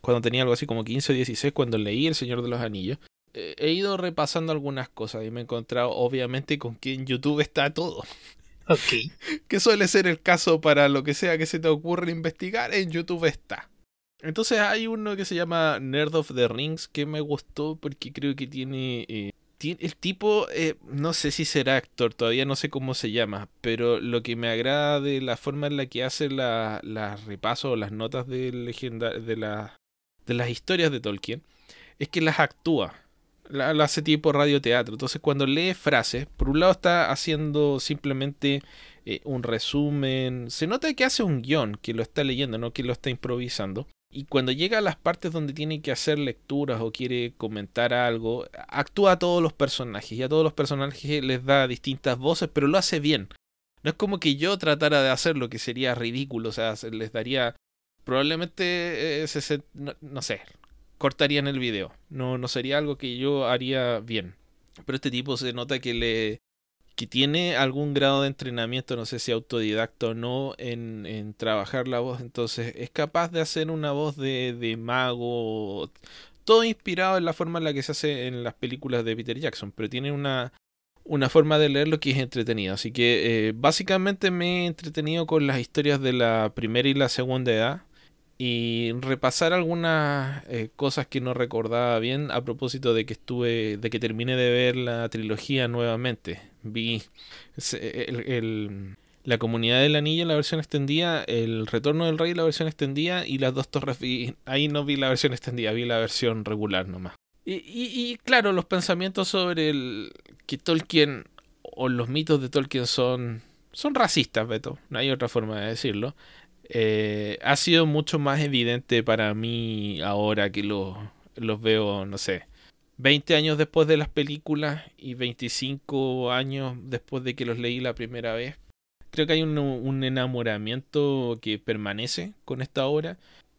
cuando tenía algo así como 15 o 16, cuando leí El Señor de los Anillos, eh, he ido repasando algunas cosas y me he encontrado, obviamente, con que en YouTube está todo. Ok. que suele ser el caso para lo que sea que se te ocurra investigar, en YouTube está. Entonces hay uno que se llama Nerd of the Rings que me gustó porque creo que tiene eh, el tipo, eh, no sé si será actor, todavía no sé cómo se llama, pero lo que me agrada de la forma en la que hace las la repasos o las notas de, legenda, de, la, de las historias de Tolkien es que las actúa. La, hace tipo radioteatro. Entonces, cuando lee frases, por un lado está haciendo simplemente eh, un resumen. Se nota que hace un guion, que lo está leyendo, no que lo está improvisando. Y cuando llega a las partes donde tiene que hacer lecturas o quiere comentar algo, actúa a todos los personajes y a todos los personajes les da distintas voces, pero lo hace bien. No es como que yo tratara de hacer lo que sería ridículo, o sea, les daría probablemente eh, no, sé, cortarían el video. No, no sería algo que yo haría bien. Pero este tipo se nota que le que tiene algún grado de entrenamiento, no sé si autodidacta o no, en, en trabajar la voz, entonces es capaz de hacer una voz de, de, mago, todo inspirado en la forma en la que se hace en las películas de Peter Jackson, pero tiene una, una forma de leerlo que es entretenido, así que eh, básicamente me he entretenido con las historias de la primera y la segunda edad, y repasar algunas eh, cosas que no recordaba bien a propósito de que estuve de que terminé de ver la trilogía nuevamente vi el, la comunidad del anillo la versión extendida el retorno del rey la versión extendida y las dos torres ahí no vi la versión extendida vi la versión regular nomás y, y, claro los pensamientos sobre el que Tolkien o los mitos de Tolkien son, son racistas, Beto, no hay otra forma de decirlo. Eh, ha sido mucho más evidente para mí ahora que los veo, no sé, 20 años después de las películas y 25 años después de que los leí la primera vez. Creo que hay un, enamoramiento que permanece con esta obra,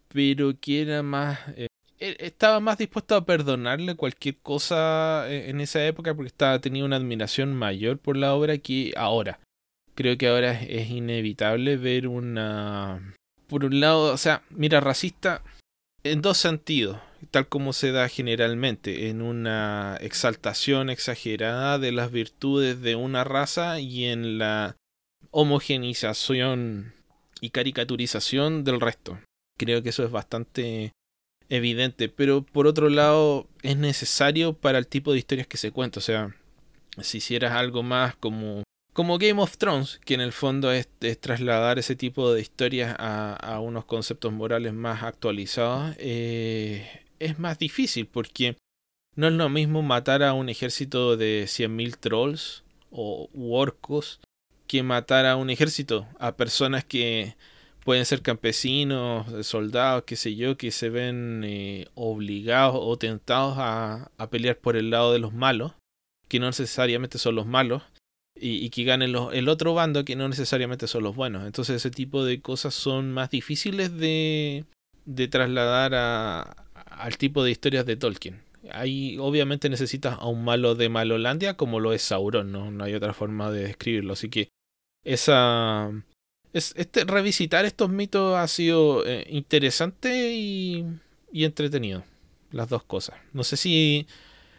pero que era más... Eh, e, estaba más dispuesto a perdonarle cualquier cosa eh, en esa época porque estaba, tenía una admiración mayor por la obra que ahora. Creo que ahora es inevitable ver una... Por un lado, o sea, mira, racista en dos sentidos tal como se da generalmente, en una exaltación exagerada de las virtudes de una raza y en la homogenización y caricaturización del resto. Creo que eso es bastante evidente, pero por otro lado es necesario para el tipo de historias que se cuenta, o sea, si hicieras algo más como como Game of Thrones, que en el fondo es, trasladar ese tipo de historias a, unos conceptos morales más actualizados, eh, es más difícil porque no es lo mismo matar a un ejército de 100.000 trolls o orcos que matar a un ejército, a personas que pueden ser campesinos, soldados, qué sé yo, que se ven eh, obligados o tentados a, pelear por el lado de los malos, que no necesariamente son los malos, y, que ganen el otro bando, que no necesariamente son los buenos. Entonces ese tipo de cosas son más difíciles de, de trasladar a, al tipo de historias de Tolkien. Ahí obviamente necesitas a un malo de Malolandia como lo es Sauron, ¿no? No hay otra forma de describirlo. Así que esa... Es, este, revisitar estos mitos ha sido eh, interesante y, y entretenido. Las dos cosas. No sé si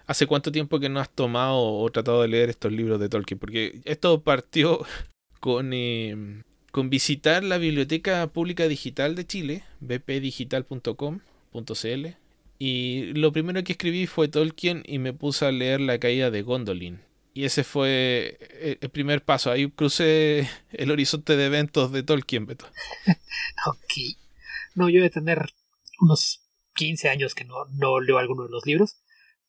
hace cuánto tiempo que no has tomado o tratado de leer estos libros de Tolkien, porque esto partió con, eh, con visitar la Biblioteca Pública Digital de Chile, bpdigital.com.cl, y lo primero que escribí fue Tolkien y me puse a leer La caída de Gondolin. Y ese fue eh, el primer paso. Ahí crucé el horizonte de eventos de Tolkien, Beto. ok. No, yo voy a tener unos 15 años que no, no leo alguno de los libros,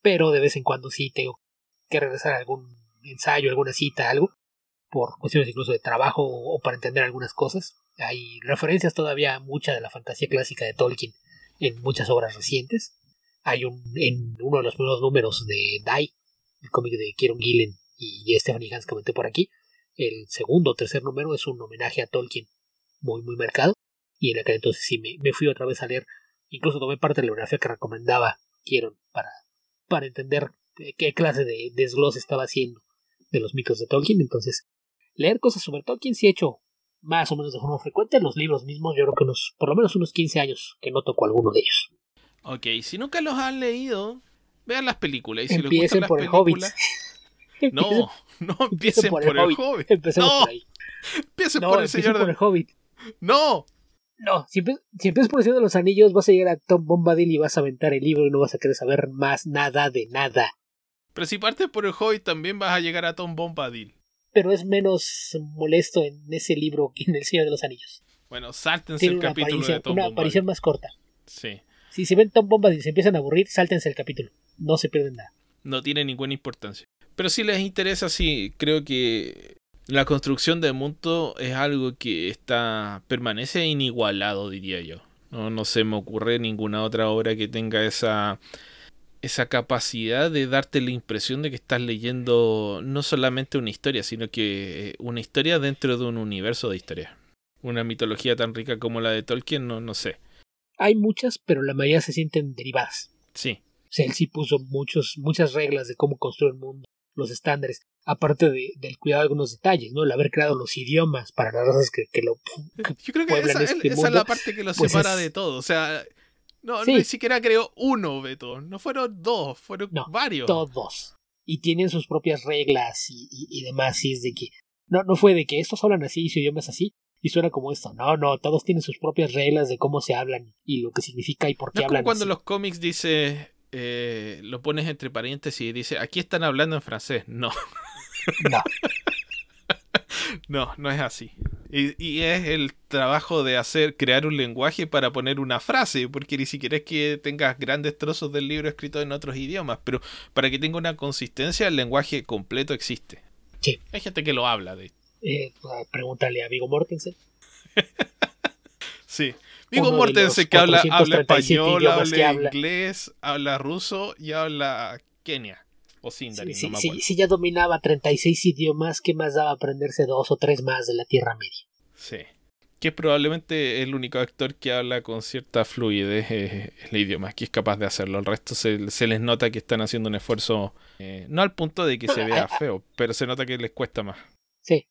pero de vez en cuando sí tengo que regresar a algún ensayo, alguna cita, algo, por cuestiones incluso de trabajo o para entender algunas cosas. Hay referencias todavía a mucha de la fantasía clásica de Tolkien en muchas obras recientes. Hay un, en uno de los primeros números de Die, el cómic de Kieron Gillen y Stephanie Hans que comenté por aquí, el segundo o tercer número es un homenaje a Tolkien muy, muy marcado. Y en aquel entonces sí me, fui otra vez a leer, incluso tomé parte de la biografía que recomendaba Kieron para, para entender qué clase de desglose estaba haciendo de los mitos de Tolkien. Entonces, leer cosas sobre Tolkien sí he hecho más o menos de forma frecuente. Los libros mismos, yo creo que unos, por lo menos unos 15 años que no toco alguno de ellos. Ok, si nunca los han leído, vean las películas. Y si empiecen les por el Hobbit. no, no empiecen por el, Hobbit. Hobbit. Empecemos no, por ahí. Empiecen por el Señor por el Hobbit. No. No, si, si empiezas por el Señor de los Anillos, vas a llegar a Tom Bombadil y vas a aventar el libro y no vas a querer saber más nada de nada. Pero si partes por el Hobbit, también vas a llegar a Tom Bombadil pero es menos molesto en ese libro que en El Señor de los Anillos. Bueno, sáltense el capítulo de Tom Una aparición más corta. Sí. Si se ven Tom Bombas y se empiezan a aburrir, sáltense el capítulo. No se pierden nada. No tiene ninguna importancia. Pero si les interesa, sí, creo que la construcción del mundo es algo que está permanece inigualado, diría yo. No, no se me ocurre ninguna otra obra que tenga esa esa capacidad de darte la impresión de que estás leyendo no solamente una historia, sino que eh, una historia dentro de un universo de historias. Una mitología tan rica como la de Tolkien, no, no sé. Hay muchas, pero la mayoría se sienten derivadas. Sí. O sea, él sí puso muchos, muchas reglas de cómo construir el mundo, los estándares, aparte de, del cuidado de algunos detalles, ¿no? El haber creado los idiomas para las razas que, que lo. Yo creo que esa, este es la parte que lo pues separa de todo. O sea, no, ni siquiera creó uno, Beto. No fueron dos, fueron varios. Todos. Y tienen sus propias reglas y, demás. Y es de que. No, no fue de que estos hablan así y su idioma es así. Y suena como esto. No, no, todos tienen sus propias reglas de cómo se hablan y lo que significa y por qué no hablan. Como cuando los cómics dice. Eh, lo pones entre paréntesis y dice aquí están hablando en francés. No. No. no, no es así. Y, es el trabajo de hacer, crear un lenguaje para poner una frase, porque ni siquiera es que tengas grandes trozos del libro escrito en otros idiomas, pero para que tenga una consistencia, el lenguaje completo existe. Sí. Hay gente que lo habla de. Eh, pregúntale a Vigo Mortensen. sí. Vigo Mortensen que habla, habla español, habla inglés, habla ruso y habla Kenia. O Sindarin, sí, no me sí, si ya dominaba 36 idiomas, ¿qué más daba aprenderse dos o tres más de la Tierra Media? Sí. Que probablemente el único actor que habla con cierta fluidez es el idioma, que es capaz de hacerlo. El resto se, les nota que están haciendo un esfuerzo, eh, no al punto de que se vea feo, pero se nota que les cuesta más. Sí.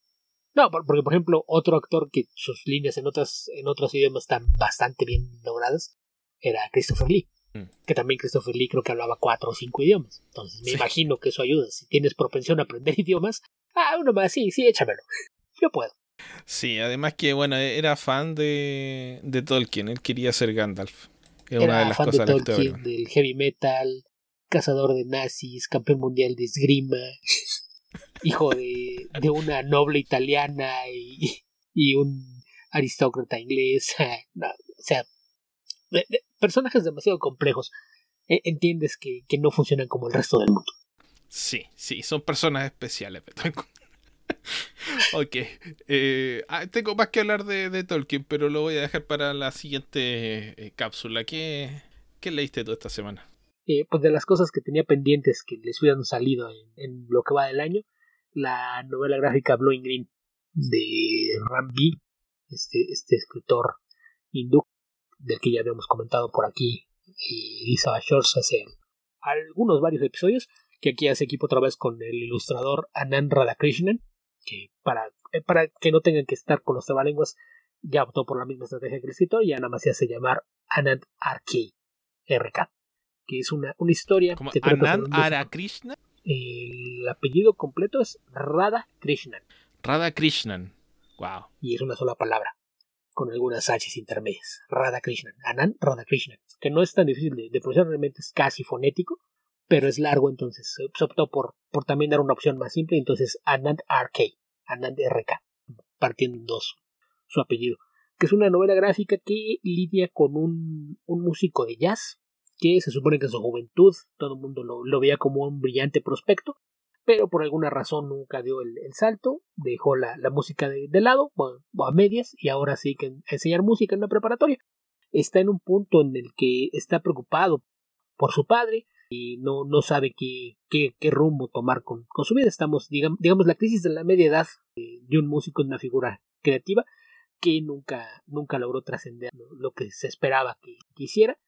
No, porque por ejemplo, otro actor que sus líneas en, otras, en otros idiomas están bastante bien logradas era Christopher Lee. Mm. Que también Christopher Lee creo que hablaba cuatro o cinco idiomas. Entonces me imagino que eso ayuda. Si tienes propensión a aprender idiomas, ah, uno más, sí, sí, échamelo. Yo puedo. Sí, además que, bueno, era fan de, de Tolkien, él quería ser Gandalf. era una de las fan cosas de Tolkien, del heavy metal, cazador de nazis, campeón mundial de esgrima, hijo de, de una noble italiana y, y un aristócrata inglés. o sea, personajes demasiado complejos. E, entiendes que, que, no funcionan como el resto del mundo. Sí, sí, son personas especiales. ok. Eh, ah, tengo más que hablar de, Tolkien, pero lo voy a dejar para la siguiente eh, cápsula. ¿Qué, ¿Qué, leíste tú esta semana? Eh, pues de las cosas que tenía pendientes que les hubieran salido en, lo que va del año, la novela gráfica Blowing Green de Rambi, este, este escritor hindú, del que ya habíamos comentado por aquí, y Lisa Shores hace algunos varios episodios, que aquí hace equipo otra vez con el ilustrador Anand Radhakrishnan, que para, eh, para que no tengan que estar con los trabalenguas, ya optó por la misma estrategia que el escritor y ya nada más se hace llamar Anand RK, RK que es una, una historia. ¿Como Anand Arakrishna? El apellido completo es Radha Krishnan. Radha Krishnan. Wow. Y es una sola palabra, con algunas H's intermedias. Radha Krishnan. Anand Radha Krishnan. Que no es tan difícil de, pronunciar, realmente es casi fonético pero es largo, entonces se optó por, por también dar una opción más simple, entonces Anand RK, Anand RK, partiendo en dos su apellido, que es una novela gráfica que lidia con un, un músico de jazz, que se supone que en su juventud todo el mundo lo, lo veía como un brillante prospecto, pero por alguna razón nunca dio el, salto, dejó la, música de, lado, o a medias, y ahora sí que enseñar música en la preparatoria. Está en un punto en el que está preocupado por su padre, y no, sabe qué, qué, rumbo tomar con, su vida. Estamos, digamos, digamos, la crisis de la media edad de, un músico en una figura creativa que nunca, nunca logró trascender lo, que se esperaba que, quisiera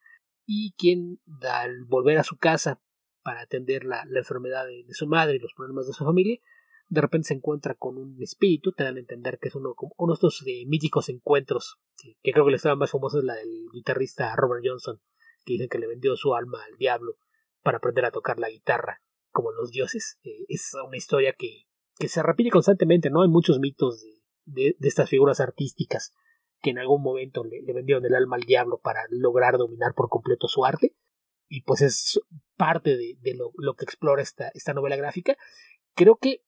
y quien al volver a su casa para atender la, enfermedad de, su madre y los problemas de su familia, de repente se encuentra con un espíritu, te dan a entender que es uno, uno de estos eh, míticos encuentros, que, creo que la historia más famosa es la del guitarrista Robert Johnson, que dice que le vendió su alma al diablo para aprender a tocar la guitarra como los dioses. Eh, es una historia que, que, se repite constantemente, ¿no? Hay muchos mitos de, de, estas figuras artísticas que en algún momento le, vendieron el alma al diablo para lograr dominar por completo su arte. Y pues es parte de, lo, que explora esta, esta novela gráfica. Creo que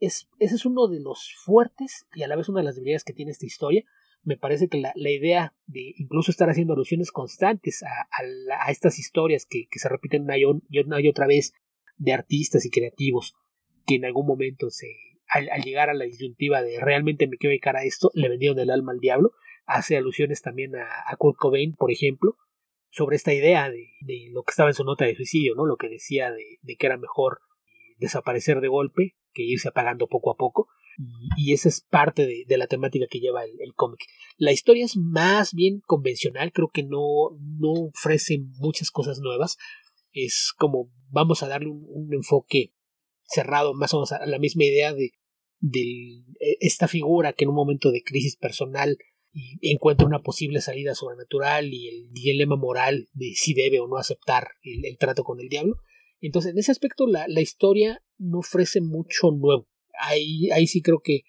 es, ese es uno de los fuertes y a la vez una de las debilidades que tiene esta historia, me parece que la, la, idea de incluso estar haciendo alusiones constantes a, a, estas historias que, que, se repiten una y, otra vez de artistas y creativos que en algún momento se al, llegar a la disyuntiva de realmente me quiero dedicar a esto le vendieron el alma al diablo hace alusiones también a, a Kurt Cobain por ejemplo sobre esta idea de, lo que estaba en su nota de suicidio no lo que decía de, de que era mejor desaparecer de golpe que irse apagando poco a poco y, esa es parte de, la temática que lleva el, cómic. La historia es más bien convencional, creo que no, no ofrece muchas cosas nuevas. Es como vamos a darle un, enfoque cerrado, más o menos a la misma idea de, de esta figura que en un momento de crisis personal encuentra una posible salida sobrenatural y el dilema moral de si debe o no aceptar el, trato con el diablo. Entonces, en ese aspecto, la, la historia no ofrece mucho nuevo ahí, ahí sí creo que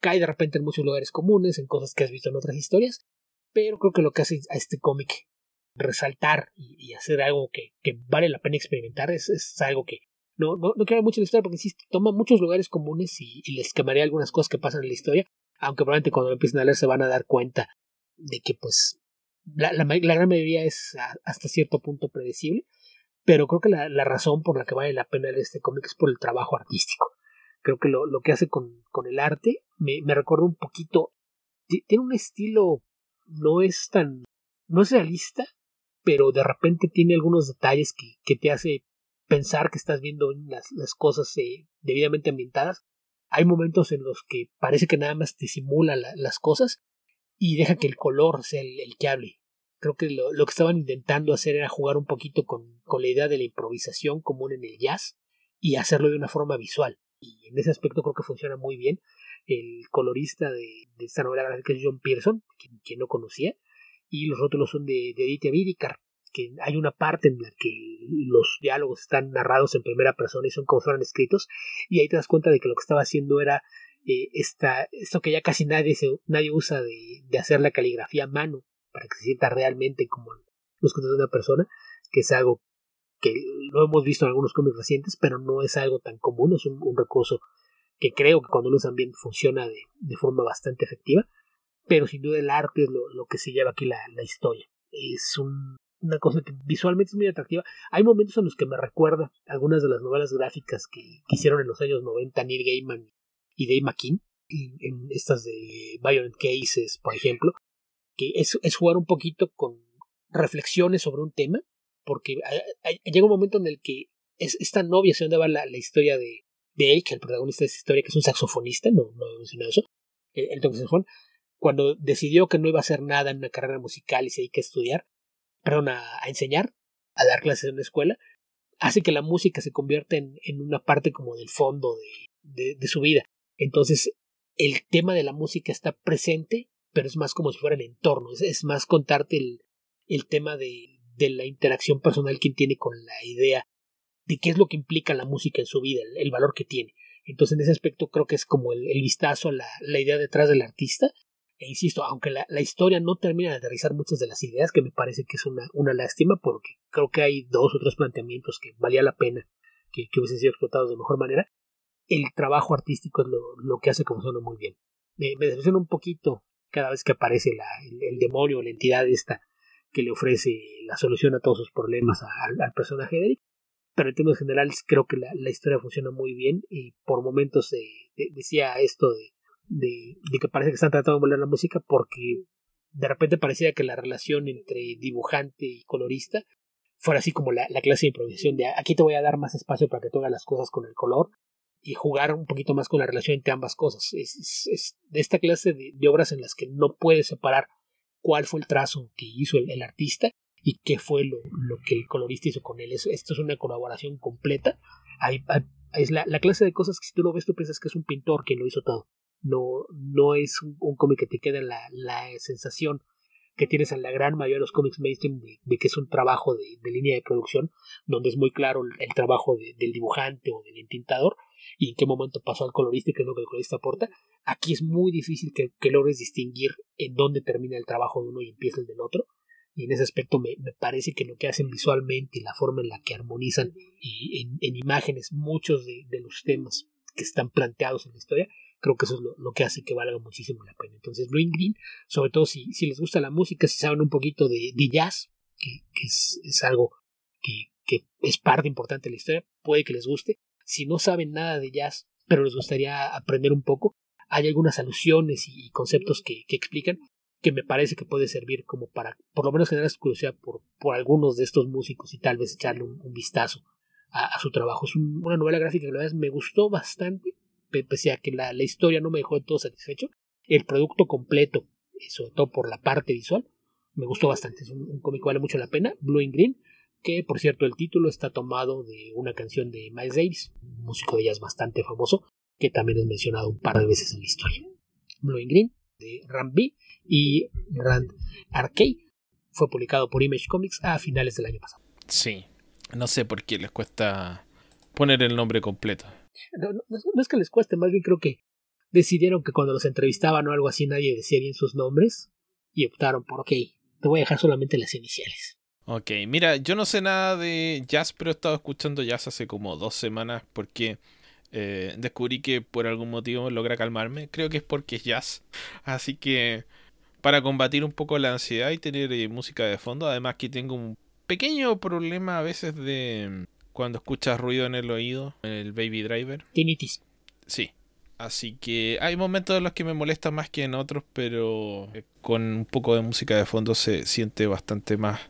cae de repente en muchos lugares comunes, en cosas que has visto en otras historias, pero creo que lo que hace a este cómic resaltar y, hacer algo que, que, vale la pena experimentar es, es algo que no, no, no mucho la historia porque sí toma muchos lugares comunes y, les quemaría algunas cosas que pasan en la historia, aunque probablemente cuando lo empiecen a leer se van a dar cuenta de que pues la, la, gran mayoría es hasta cierto punto predecible, pero creo que la, la, razón por la que vale la pena leer este cómic es por el trabajo artístico. Creo que lo, lo que hace con, con el arte me, me recuerda un poquito, tiene un estilo, no es tan, no es realista, pero de repente tiene algunos detalles que, que te hace pensar que estás viendo las, las cosas eh, debidamente ambientadas. Hay momentos en los que parece que nada más te simula las cosas y deja que el color sea el, que hable. Creo que lo, lo, que estaban intentando hacer era jugar un poquito con, con la idea de la improvisación común en el jazz y hacerlo de una forma visual. Y en ese aspecto creo que funciona muy bien. El colorista de, de esta novela gráfica es John Pearson, quien, no conocía, y los rótulos son de, de Edith que hay una parte en la que los diálogos están narrados en primera persona y son como fueron escritos, y ahí te das cuenta de que lo que estaba haciendo era eh, esta, esto que ya casi nadie, se, nadie usa de, de, hacer la caligrafía a mano para que se sienta realmente como los cuentos de una persona, que es algo que lo hemos visto en algunos cómics recientes, pero no es algo tan común, es un, recurso que creo que cuando lo usan bien funciona de, de, forma bastante efectiva, pero sin duda el arte es lo, lo que se lleva aquí la, la historia. Es un, una cosa que visualmente es muy atractiva. Hay momentos en los que me recuerda algunas de las novelas gráficas que, hicieron en los años 90 Neil Gaiman y Dave McKean, en, estas de Violent Cases, por ejemplo, que es, es, jugar un poquito con reflexiones sobre un tema, porque llega un momento en el que es, esta novia se va la, la historia de, de él, que el protagonista de esta historia, que es un saxofonista, no, no he mencionado eso, el, el saxofón, cuando decidió que no iba a hacer nada en una carrera musical y se dedica a estudiar, perdón, a, enseñar, a dar clases en una escuela, hace que la música se convierta en, en una parte como del fondo de, de, su vida. Entonces, el tema de la música está presente, pero es más como si fuera el entorno, es, más contarte el, el tema de, de, la interacción personal que tiene con la idea de qué es lo que implica la música en su vida, el, valor que tiene. Entonces, en ese aspecto creo que es como el, el vistazo a la, la, idea detrás del artista e insisto, aunque la, la, historia no termina de aterrizar muchas de las ideas, que me parece que es una, una lástima, porque creo que hay dos o tres planteamientos que valía la pena que, que hubiesen sido explotados de mejor manera, el trabajo artístico es lo, lo que hace que funcione muy bien. Me, me decepciona un poquito cada vez que aparece la, el, demonio o la entidad esta que le ofrece la solución a todos sus problemas al, personaje de Eric, pero en términos generales creo que la, la historia funciona muy bien y por momentos decía esto de de, que parece que están tratando de volver la música porque de repente parecía que la relación entre dibujante y colorista fuera así como la, clase de improvisación de aquí te voy a dar más espacio para que tú las cosas con el color y jugar un poquito más con la relación entre ambas cosas. Es, de esta clase de, obras en las que no puedes separar cuál fue el trazo que hizo el, artista y qué fue lo, lo, que el colorista hizo con él. esto es una colaboración completa. es la, la, clase de cosas que si tú lo ves tú piensas que es un pintor quien lo hizo todo no, no es un, cómic que te quede la, la sensación que tienes en la gran mayoría de los cómics mainstream de, que es un trabajo de, línea de producción, donde es muy claro el, trabajo del dibujante o del entintador y en qué momento pasó al colorista y qué es lo que el colorista aporta. Aquí es muy difícil que, logres distinguir en dónde termina el trabajo de uno y empieza el del otro. Y en ese aspecto me, parece que lo que hacen visualmente y la forma en la que armonizan y en, imágenes muchos de los temas que están planteados en la historia creo que eso es lo, que hace que valga muchísimo la pena. Entonces, Blue Green, sobre todo si, si les gusta la música, si saben un poquito de, jazz, que, es, algo que, que, es parte importante de la historia, puede que les guste. Si no saben nada de jazz, pero les gustaría aprender un poco, hay algunas alusiones y conceptos que, que explican que me parece que puede servir como para, por lo menos, generar curiosidad por, por algunos de estos músicos y tal vez echarle un, vistazo a, su trabajo. Es una novela gráfica que la verdad me gustó bastante pese a que la, historia no me dejó de todo satisfecho, el producto completo, sobre todo por la parte visual, me gustó bastante. Es un, cómic que vale mucho la pena, Blue and Green, que por cierto el título está tomado de una canción de Miles Davis, un músico de jazz bastante famoso, que también es mencionado un par de veces en la historia. Blue and Green, de Rand B y Rand Arcade, fue publicado por Image Comics a finales del año pasado. Sí, no sé por qué les cuesta poner el nombre completo. No, es que les cueste, más bien creo que decidieron que cuando los entrevistaban o algo así nadie decía bien sus nombres y optaron por, ok, te voy a dejar solamente las iniciales. Ok, mira, yo no sé nada de jazz, pero he estado escuchando jazz hace como dos semanas porque Eh, descubrí que por algún motivo logra calmarme. Creo que es porque es jazz. Así que para combatir un poco la ansiedad y tener eh, música de fondo, además que tengo un pequeño problema a veces de cuando escuchas ruido en el oído, el baby driver. Tinnitus. Sí. Así que hay momentos en los que me molesta más que en otros, pero eh, con un poco de música de fondo se siente bastante más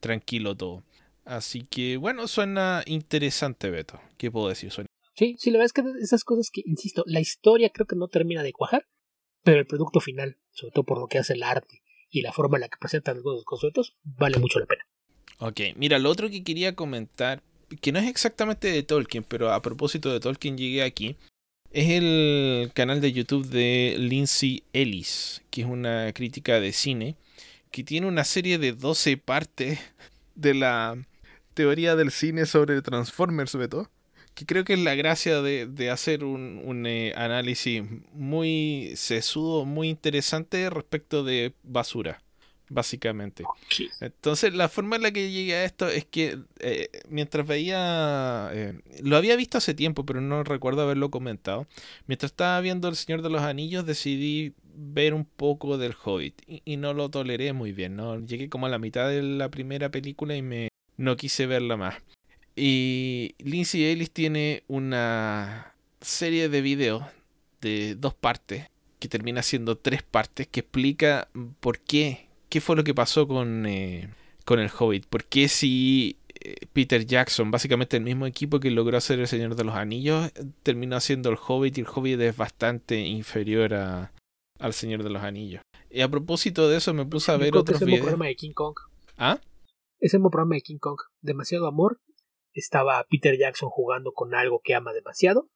tranquilo todo. Así que bueno, suena interesante, Beto. ¿Qué puedo decir? Suena Sí, sí, la verdad es que esas cosas que, insisto, la historia creo que no termina de cuajar, pero el producto final, sobre todo por lo que hace el arte y la forma en la que presentan algunos conceptos, vale mucho la pena. Ok, mira, lo otro que quería comentar, que no es exactamente de Tolkien, pero a propósito de Tolkien llegué aquí, es el canal de YouTube de Lindsay Ellis, que es una crítica de cine, que tiene una serie de 12 partes de la teoría del cine sobre Transformers, Beto que creo que es la gracia de, hacer un, eh, análisis muy sesudo, muy interesante respecto de basura, básicamente. Entonces, la forma en la que llegué a esto es que eh, mientras veía, eh, lo había visto hace tiempo, pero no recuerdo haberlo comentado, mientras estaba viendo El Señor de los Anillos decidí ver un poco del Hobbit y, y no lo toleré muy bien, ¿no? Llegué como a la mitad de la primera película y me no quise verla más. Y Lindsay Ellis tiene una serie de videos de dos partes, que termina siendo tres partes, que explica por qué, qué fue lo que pasó con, eh, con el Hobbit. Por qué si eh, Peter Jackson, básicamente el mismo equipo que logró hacer El Señor de los Anillos, terminó haciendo el Hobbit y el Hobbit es bastante inferior a, al Señor de los Anillos. Y a propósito de eso me puse a ver otros videos. programa de King Kong. ¿Ah? Es el programa de King Kong. Demasiado amor estaba Peter Jackson jugando con algo que ama demasiado,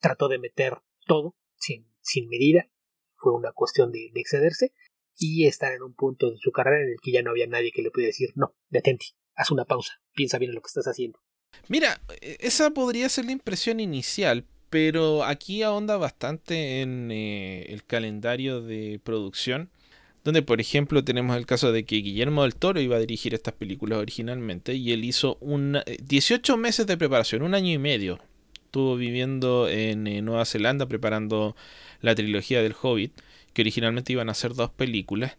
trató de meter todo sin, sin medida, fue una cuestión de, excederse, y estar en un punto de su carrera en el que ya no había nadie que le pudiera decir, no, detente, haz una pausa, piensa bien en lo que estás haciendo. Mira, e, esa podría ser la impresión inicial, pero aquí ahonda bastante en eh, el calendario de producción donde por ejemplo tenemos el caso de que Guillermo del Toro iba a dirigir estas películas originalmente y él hizo una, 18 meses de preparación, un año y medio. Estuvo viviendo en eh, Nueva Zelanda preparando la trilogía del Hobbit, que originalmente iban a ser dos películas.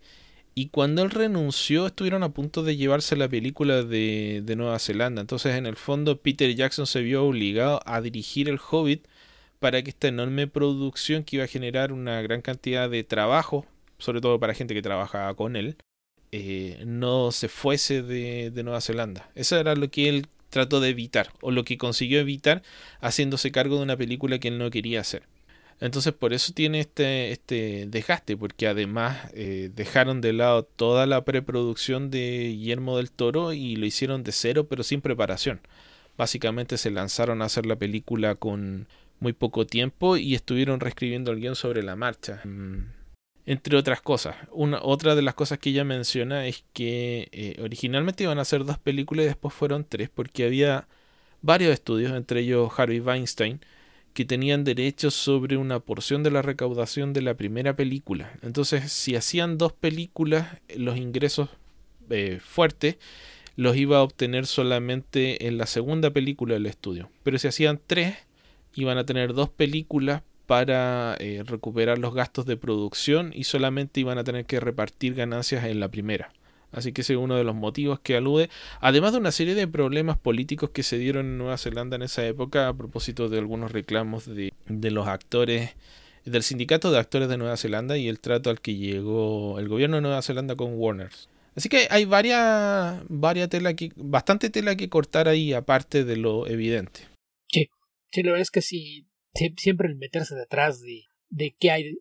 Y cuando él renunció, estuvieron a punto de llevarse la película de, de Nueva Zelanda. Entonces, en el fondo, Peter Jackson se vio obligado a dirigir el Hobbit para que esta enorme producción que iba a generar una gran cantidad de trabajo sobre todo para gente que trabajaba con él, eh, no se fuese de, Nueva Zelanda. Eso era lo que él trató de evitar, o lo que consiguió evitar haciéndose cargo de una película que él no quería hacer. Entonces por eso tiene este, este desgaste, porque además eh, dejaron de lado toda la preproducción de Guillermo del Toro y lo hicieron de cero, pero sin preparación. Básicamente se lanzaron a hacer la película con muy poco tiempo y estuvieron reescribiendo el guion sobre la marcha. Mm, entre otras cosas. Una, otra de las cosas que ella menciona es que eh, originalmente iban a ser dos películas y después fueron tres porque había varios estudios, entre ellos Harvey Weinstein, que tenían derechos sobre una porción de la recaudación de la primera película. Entonces, si hacían dos películas, los ingresos eh, fuertes los iba a obtener solamente en la segunda película del estudio. Pero si hacían tres, iban a tener dos películas para eh, recuperar los gastos de producción y solamente iban a tener que repartir ganancias en la primera. Así que ese es uno de los motivos que alude, además de una serie de problemas políticos que se dieron en Nueva Zelanda en esa época a propósito de algunos reclamos de, los actores, del sindicato de actores de Nueva Zelanda y el trato al que llegó el gobierno de Nueva Zelanda con Warner. Así que hay varias, varias que, bastante tela que cortar ahí aparte de lo evidente. Sí, sí, lo es que si siempre el meterse detrás de, de qué hay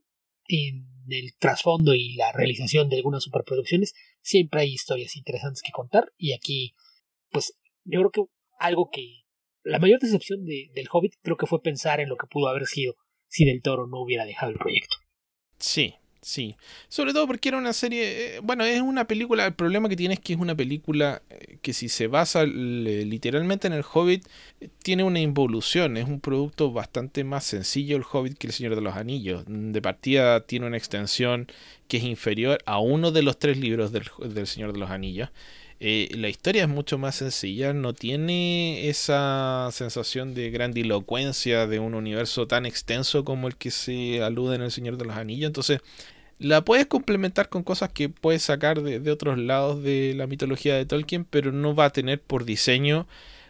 en el trasfondo y la realización de algunas superproducciones, siempre hay historias interesantes que contar y aquí, pues yo creo que algo que la mayor decepción de, del Hobbit creo que fue pensar en lo que pudo haber sido si Del Toro no hubiera dejado el proyecto. Sí, Sí, sobre todo porque era una serie, eh, bueno, es una película, el problema que tiene es que es una película eh, que si se basa literalmente en el Hobbit, tiene una involución, es un producto bastante más sencillo el Hobbit que el Señor de los Anillos. De partida tiene una extensión que es inferior a uno de los tres libros del, del Señor de los Anillos. Eh, la historia es mucho más sencilla, no tiene esa sensación de grandilocuencia de un universo tan extenso como el que se alude en El Señor de los Anillos. Entonces, la puedes complementar con cosas que puedes sacar de, otros lados de la mitología de Tolkien, pero no va a tener por diseño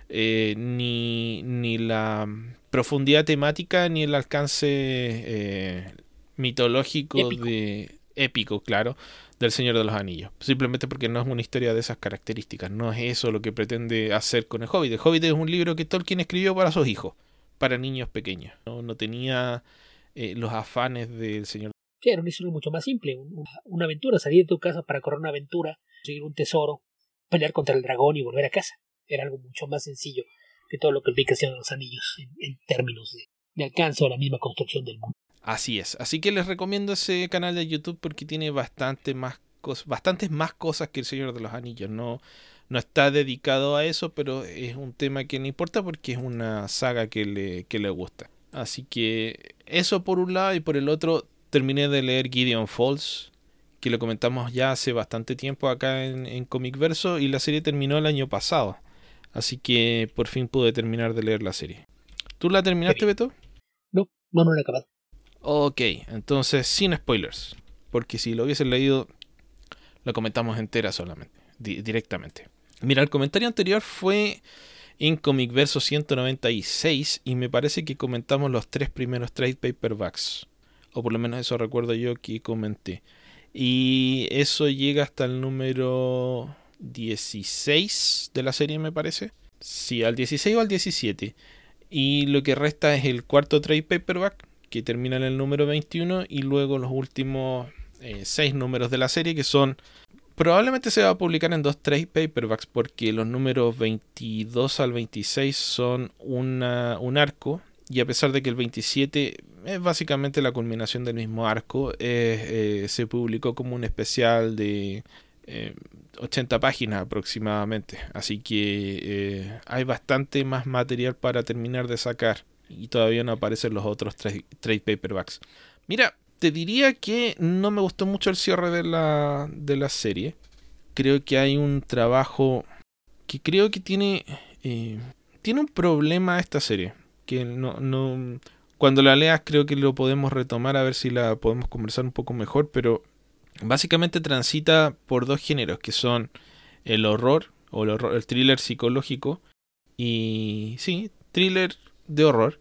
eh, ni, ni, la profundidad temática ni el alcance eh, mitológico de épico, claro, del Señor de los Anillos. Simplemente porque no es una historia de esas características. No es eso lo que pretende hacer con el Hobbit. El Hobbit es un libro que Tolkien escribió para sus hijos, para niños pequeños. No, tenía eh, los afanes del Señor. Sí, era una historia mucho más simple. Una, aventura, salir de tu casa para correr una aventura, conseguir un tesoro, pelear contra el dragón y volver a casa. Era algo mucho más sencillo que todo lo que implica de los Anillos en, términos de, de alcance o la misma construcción del mundo. Así es. Así que les recomiendo ese canal de YouTube porque tiene bastante más bastantes más cosas que El Señor de los Anillos. No, no está dedicado a eso, pero es un tema que no importa porque es una saga que le, que le gusta. Así que eso por un lado y por el otro terminé de leer Gideon Falls, que lo comentamos ya hace bastante tiempo acá en, en Comic Verso y la serie terminó el año pasado. Así que por fin pude terminar de leer la serie. ¿Tú la terminaste, Beto? No, no, no la he acabado. Ok, entonces sin spoilers. Porque si lo hubiesen leído, lo comentamos entera solamente, directamente. Mira, el comentario anterior fue en Comic Verso 196 y me parece que comentamos los tres primeros trade paperbacks. O por lo menos eso recuerdo yo que comenté. Y eso llega hasta el número 16 de la serie, me parece. Sí, al 16 o al 17. Y lo que resta es el cuarto trade paperback, que termina en el número 21 y luego los últimos eh, seis números de la serie que son probablemente se va a publicar en dos trade paperbacks porque los números 22 al 26 son un arco y a pesar de que el 27 es básicamente la culminación del mismo arco eh, se publicó como un especial de 80 eh, páginas aproximadamente. Así que hay bastante más material para terminar de sacar y todavía no aparecen los otros trade paperbacks. Mira, te diría que no me gustó mucho el cierre de la, de la serie. Creo que hay un trabajo que creo que tiene, eh, tiene un problema esta serie. Que no, no, cuando la leas creo que lo podemos retomar a ver si la podemos conversar un poco mejor, pero básicamente transita por dos géneros que son el horror o el, horror, el thriller psicológico y sí, thriller de horror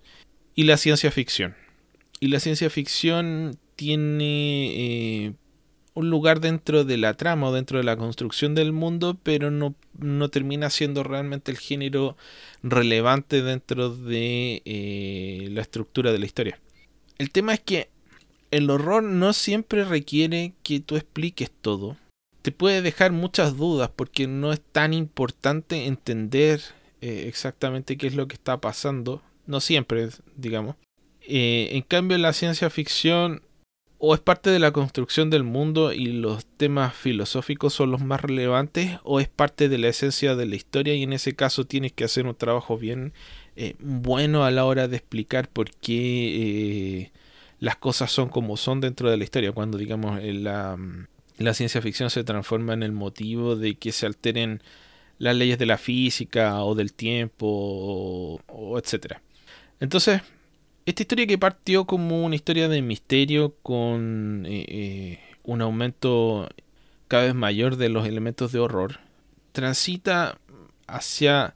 y la ciencia ficción. Y la ciencia ficción tiene eh, un lugar dentro de la trama o dentro de la construcción del mundo, pero no, no termina siendo realmente el género relevante dentro de eh, la estructura de la historia. El tema es que el horror no siempre requiere que tú expliques todo. Te puede dejar muchas dudas porque no es tan importante entender eh, exactamente qué es lo que está pasando no siempre, digamos. Eh, en cambio, la ciencia ficción o es parte de la construcción del mundo y los temas filosóficos son los más relevantes o es parte de la esencia de la historia y en ese caso tienes que hacer un trabajo bien eh, bueno a la hora de explicar por qué eh, las cosas son como son dentro de la historia cuando digamos la, la ciencia ficción se transforma en el motivo de que se alteren las leyes de la física o del tiempo o, o etcétera entonces, esta historia que partió como una historia de misterio con eh, eh, un aumento cada vez mayor de los elementos de horror, transita hacia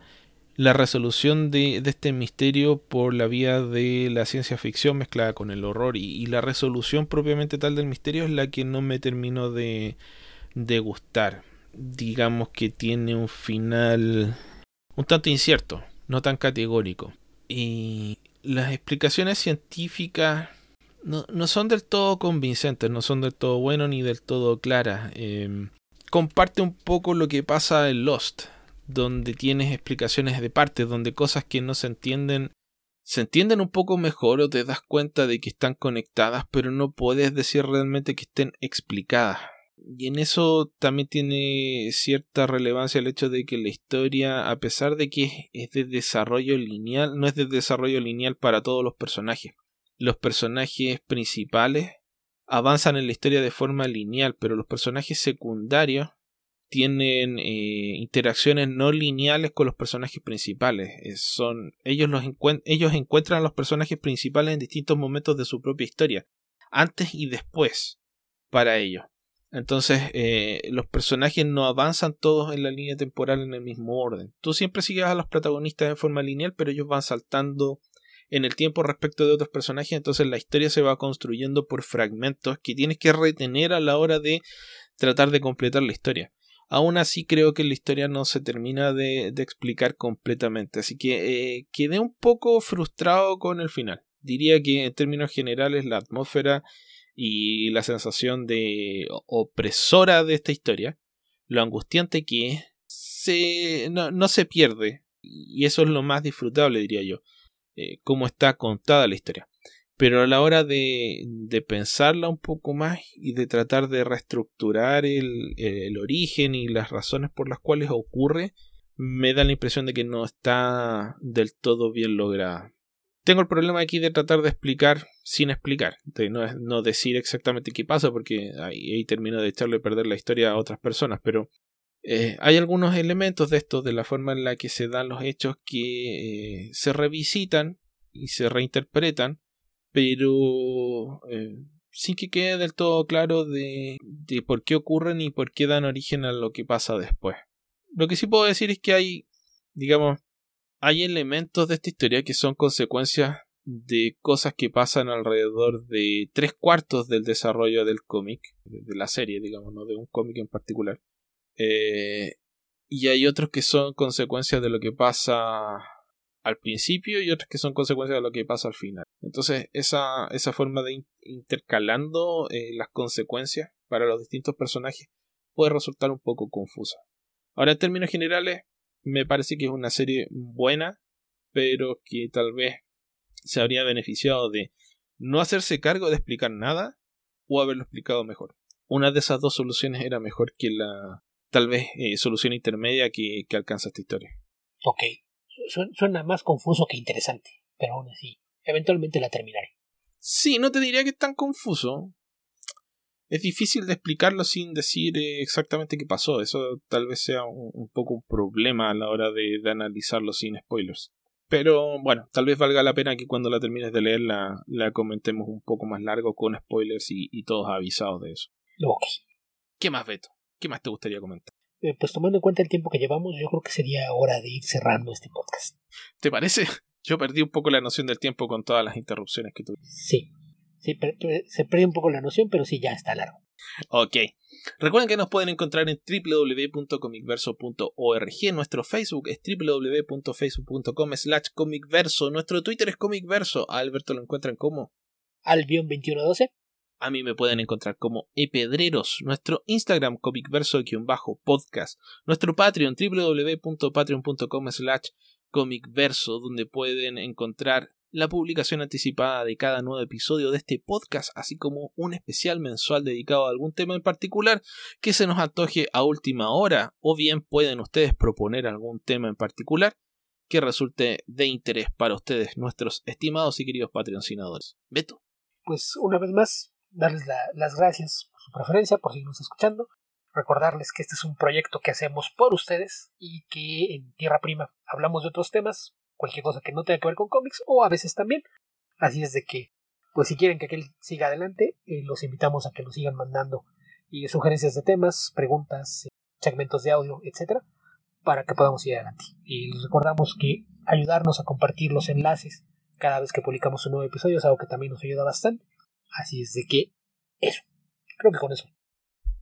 la resolución de, este misterio por la vía de la ciencia ficción mezclada con el horror y, la resolución propiamente tal del misterio es la que no me terminó de, de gustar. Digamos que tiene un final un tanto incierto, no tan categórico. Y las explicaciones científicas no, son del todo convincentes, no son del todo buenas ni del todo claras. Em, comparte un poco lo que pasa en Lost, donde tienes explicaciones de parte, donde cosas que no se entienden se entienden un poco mejor o te das cuenta de que están conectadas, pero no puedes decir realmente que estén explicadas. Y en eso también tiene cierta relevancia el hecho de que la historia, a pesar de que es de desarrollo lineal, no es de desarrollo lineal para todos los personajes. Los personajes principales avanzan en la historia de forma lineal, pero los personajes secundarios tienen eh, interacciones no lineales con los personajes principales. son, ellos, los ellos encuentran a los personajes principales en distintos momentos de su propia historia, antes y después, para ellos. Entonces, eh, los personajes no avanzan todos en la línea temporal en el mismo orden. Tú siempre sigues a los protagonistas de forma lineal, pero ellos van saltando en el tiempo respecto de otros personajes, entonces la historia se va construyendo por fragmentos que tienes que retener a la hora de tratar de completar la historia. Aún así creo que la historia no se termina de, explicar completamente, así que eh, quedé un poco frustrado con el final. Diría que en términos generales la atmósfera y la sensación de opresora de esta historia, lo angustiante que es, se, no, se pierde. Y eso es lo más disfrutable, diría yo, eh, cómo está contada la historia pero a la hora de, de, pensarla un poco más y de tratar de reestructurar el, el, origen y las razones por las cuales ocurre, me da la impresión de que no está del todo bien lograda. Tengo el problema aquí de tratar de explicar sin explicar, de no, decir exactamente qué pasa, porque ahí, ahí, termino de echarle a perder la historia a otras personas, pero eh, hay algunos elementos de esto, de la forma en la que se dan los hechos, que eh, se revisitan y se reinterpretan pero eh, sin que quede del todo claro de, de por qué ocurren y por qué dan origen a lo que pasa después. Lo que sí puedo decir es que hay, digamos, hay elementos de esta historia que son consecuencias de cosas que pasan alrededor de tres cuartos del desarrollo del cómic, de la serie, digamos, no de un cómic en particular. Eh, y hay otros que son consecuencias de lo que pasa al principio y otras que son consecuencias de lo que pasa al final. Entonces, esa, esa forma de intercalando eh, las consecuencias para los distintos personajes puede resultar un poco confusa. Ahora, en términos generales, me parece que es una serie buena, pero que tal vez se habría beneficiado de no hacerse cargo de explicar nada o haberlo explicado mejor. Una de esas dos soluciones era mejor que la tal vez eh, solución intermedia que, que alcanza esta historia. Ok, suena más confuso que interesante, pero aún así, eventualmente la terminaré. Sí, no te diría que es tan confuso. Es difícil de explicarlo sin decir eh, exactamente qué pasó. Eso tal vez sea un, poco un problema a la hora de, analizarlo sin spoilers. Pero bueno, tal vez valga la pena que cuando la termines de leer la, la comentemos un poco más largo con spoilers y, y todos avisados de eso. Ok. ¿Qué más, Beto? ¿Qué más te gustaría comentar? Eh, pues tomando en cuenta el tiempo que llevamos, yo creo que sería hora de ir cerrando este podcast. ¿Te parece? Yo perdí un poco la noción del tiempo con todas las interrupciones que tuve. Sí, sí, se perdió un poco la noción, pero sí, ya está largo. Ok. Recuerden que nos pueden encontrar en www.comicverso.org. Nuestro Facebook es www.facebook.com slash comicverso. Nuestro Twitter es comicverso. A Alberto lo encuentran como Albion2112. A mí me pueden encontrar como epedreros, nuestro Instagram comicverso-podcast, nuestro Patreon www.patreon.com slash comicverso, donde pueden encontrar la publicación anticipada de cada nuevo episodio de este podcast, así como un especial mensual dedicado a algún tema en particular que se nos antoje a última hora, o bien pueden ustedes proponer algún tema en particular que resulte de interés para ustedes, nuestros estimados y queridos patrocinadores. Beto. Pues una vez más, darles las gracias por su preferencia, por seguirnos escuchando. Recordarles que este es un proyecto que hacemos por ustedes y que en Tierra Prima hablamos de otros temas, cualquier cosa que no tenga que ver con cómics o a veces también. Así es de que, pues si quieren que aquel siga adelante, eh, los invitamos a que nos sigan mandando y sugerencias de temas, preguntas, segmentos de audio, etcétera, para que podamos ir adelante. Y les recordamos que ayudarnos a compartir los enlaces cada vez que publicamos un nuevo episodio es algo que también nos ayuda bastante. Así es de que eso. Creo que con eso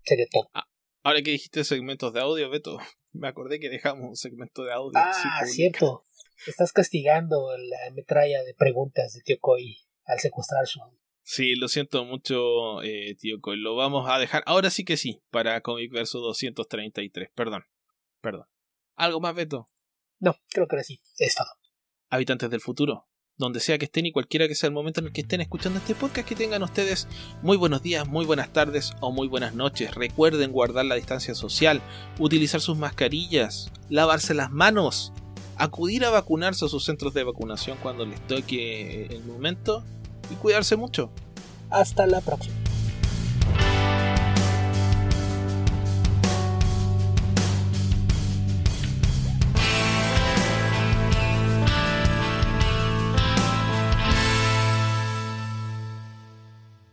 sería todo. Ah, ahora que dijiste segmentos de audio, Beto, me acordé que dejamos un segmento de audio. Ah, cierto. Estás castigando la metralla de preguntas de Tío Coy al secuestrar su Sí, lo siento mucho, eh, tío Coy. Lo vamos a dejar. Ahora sí que sí, para Comic Verso 233. Perdón. Perdón. ¿Algo más, Beto? No, creo que ahora sí. Es todo. Habitantes del futuro donde sea que estén y cualquiera que sea el momento en el que estén escuchando este podcast, que tengan ustedes muy buenos días, muy buenas tardes o muy buenas noches. Recuerden guardar la distancia social, utilizar sus mascarillas, lavarse las manos, acudir a vacunarse a sus centros de vacunación cuando les toque el momento y cuidarse mucho. Hasta la próxima.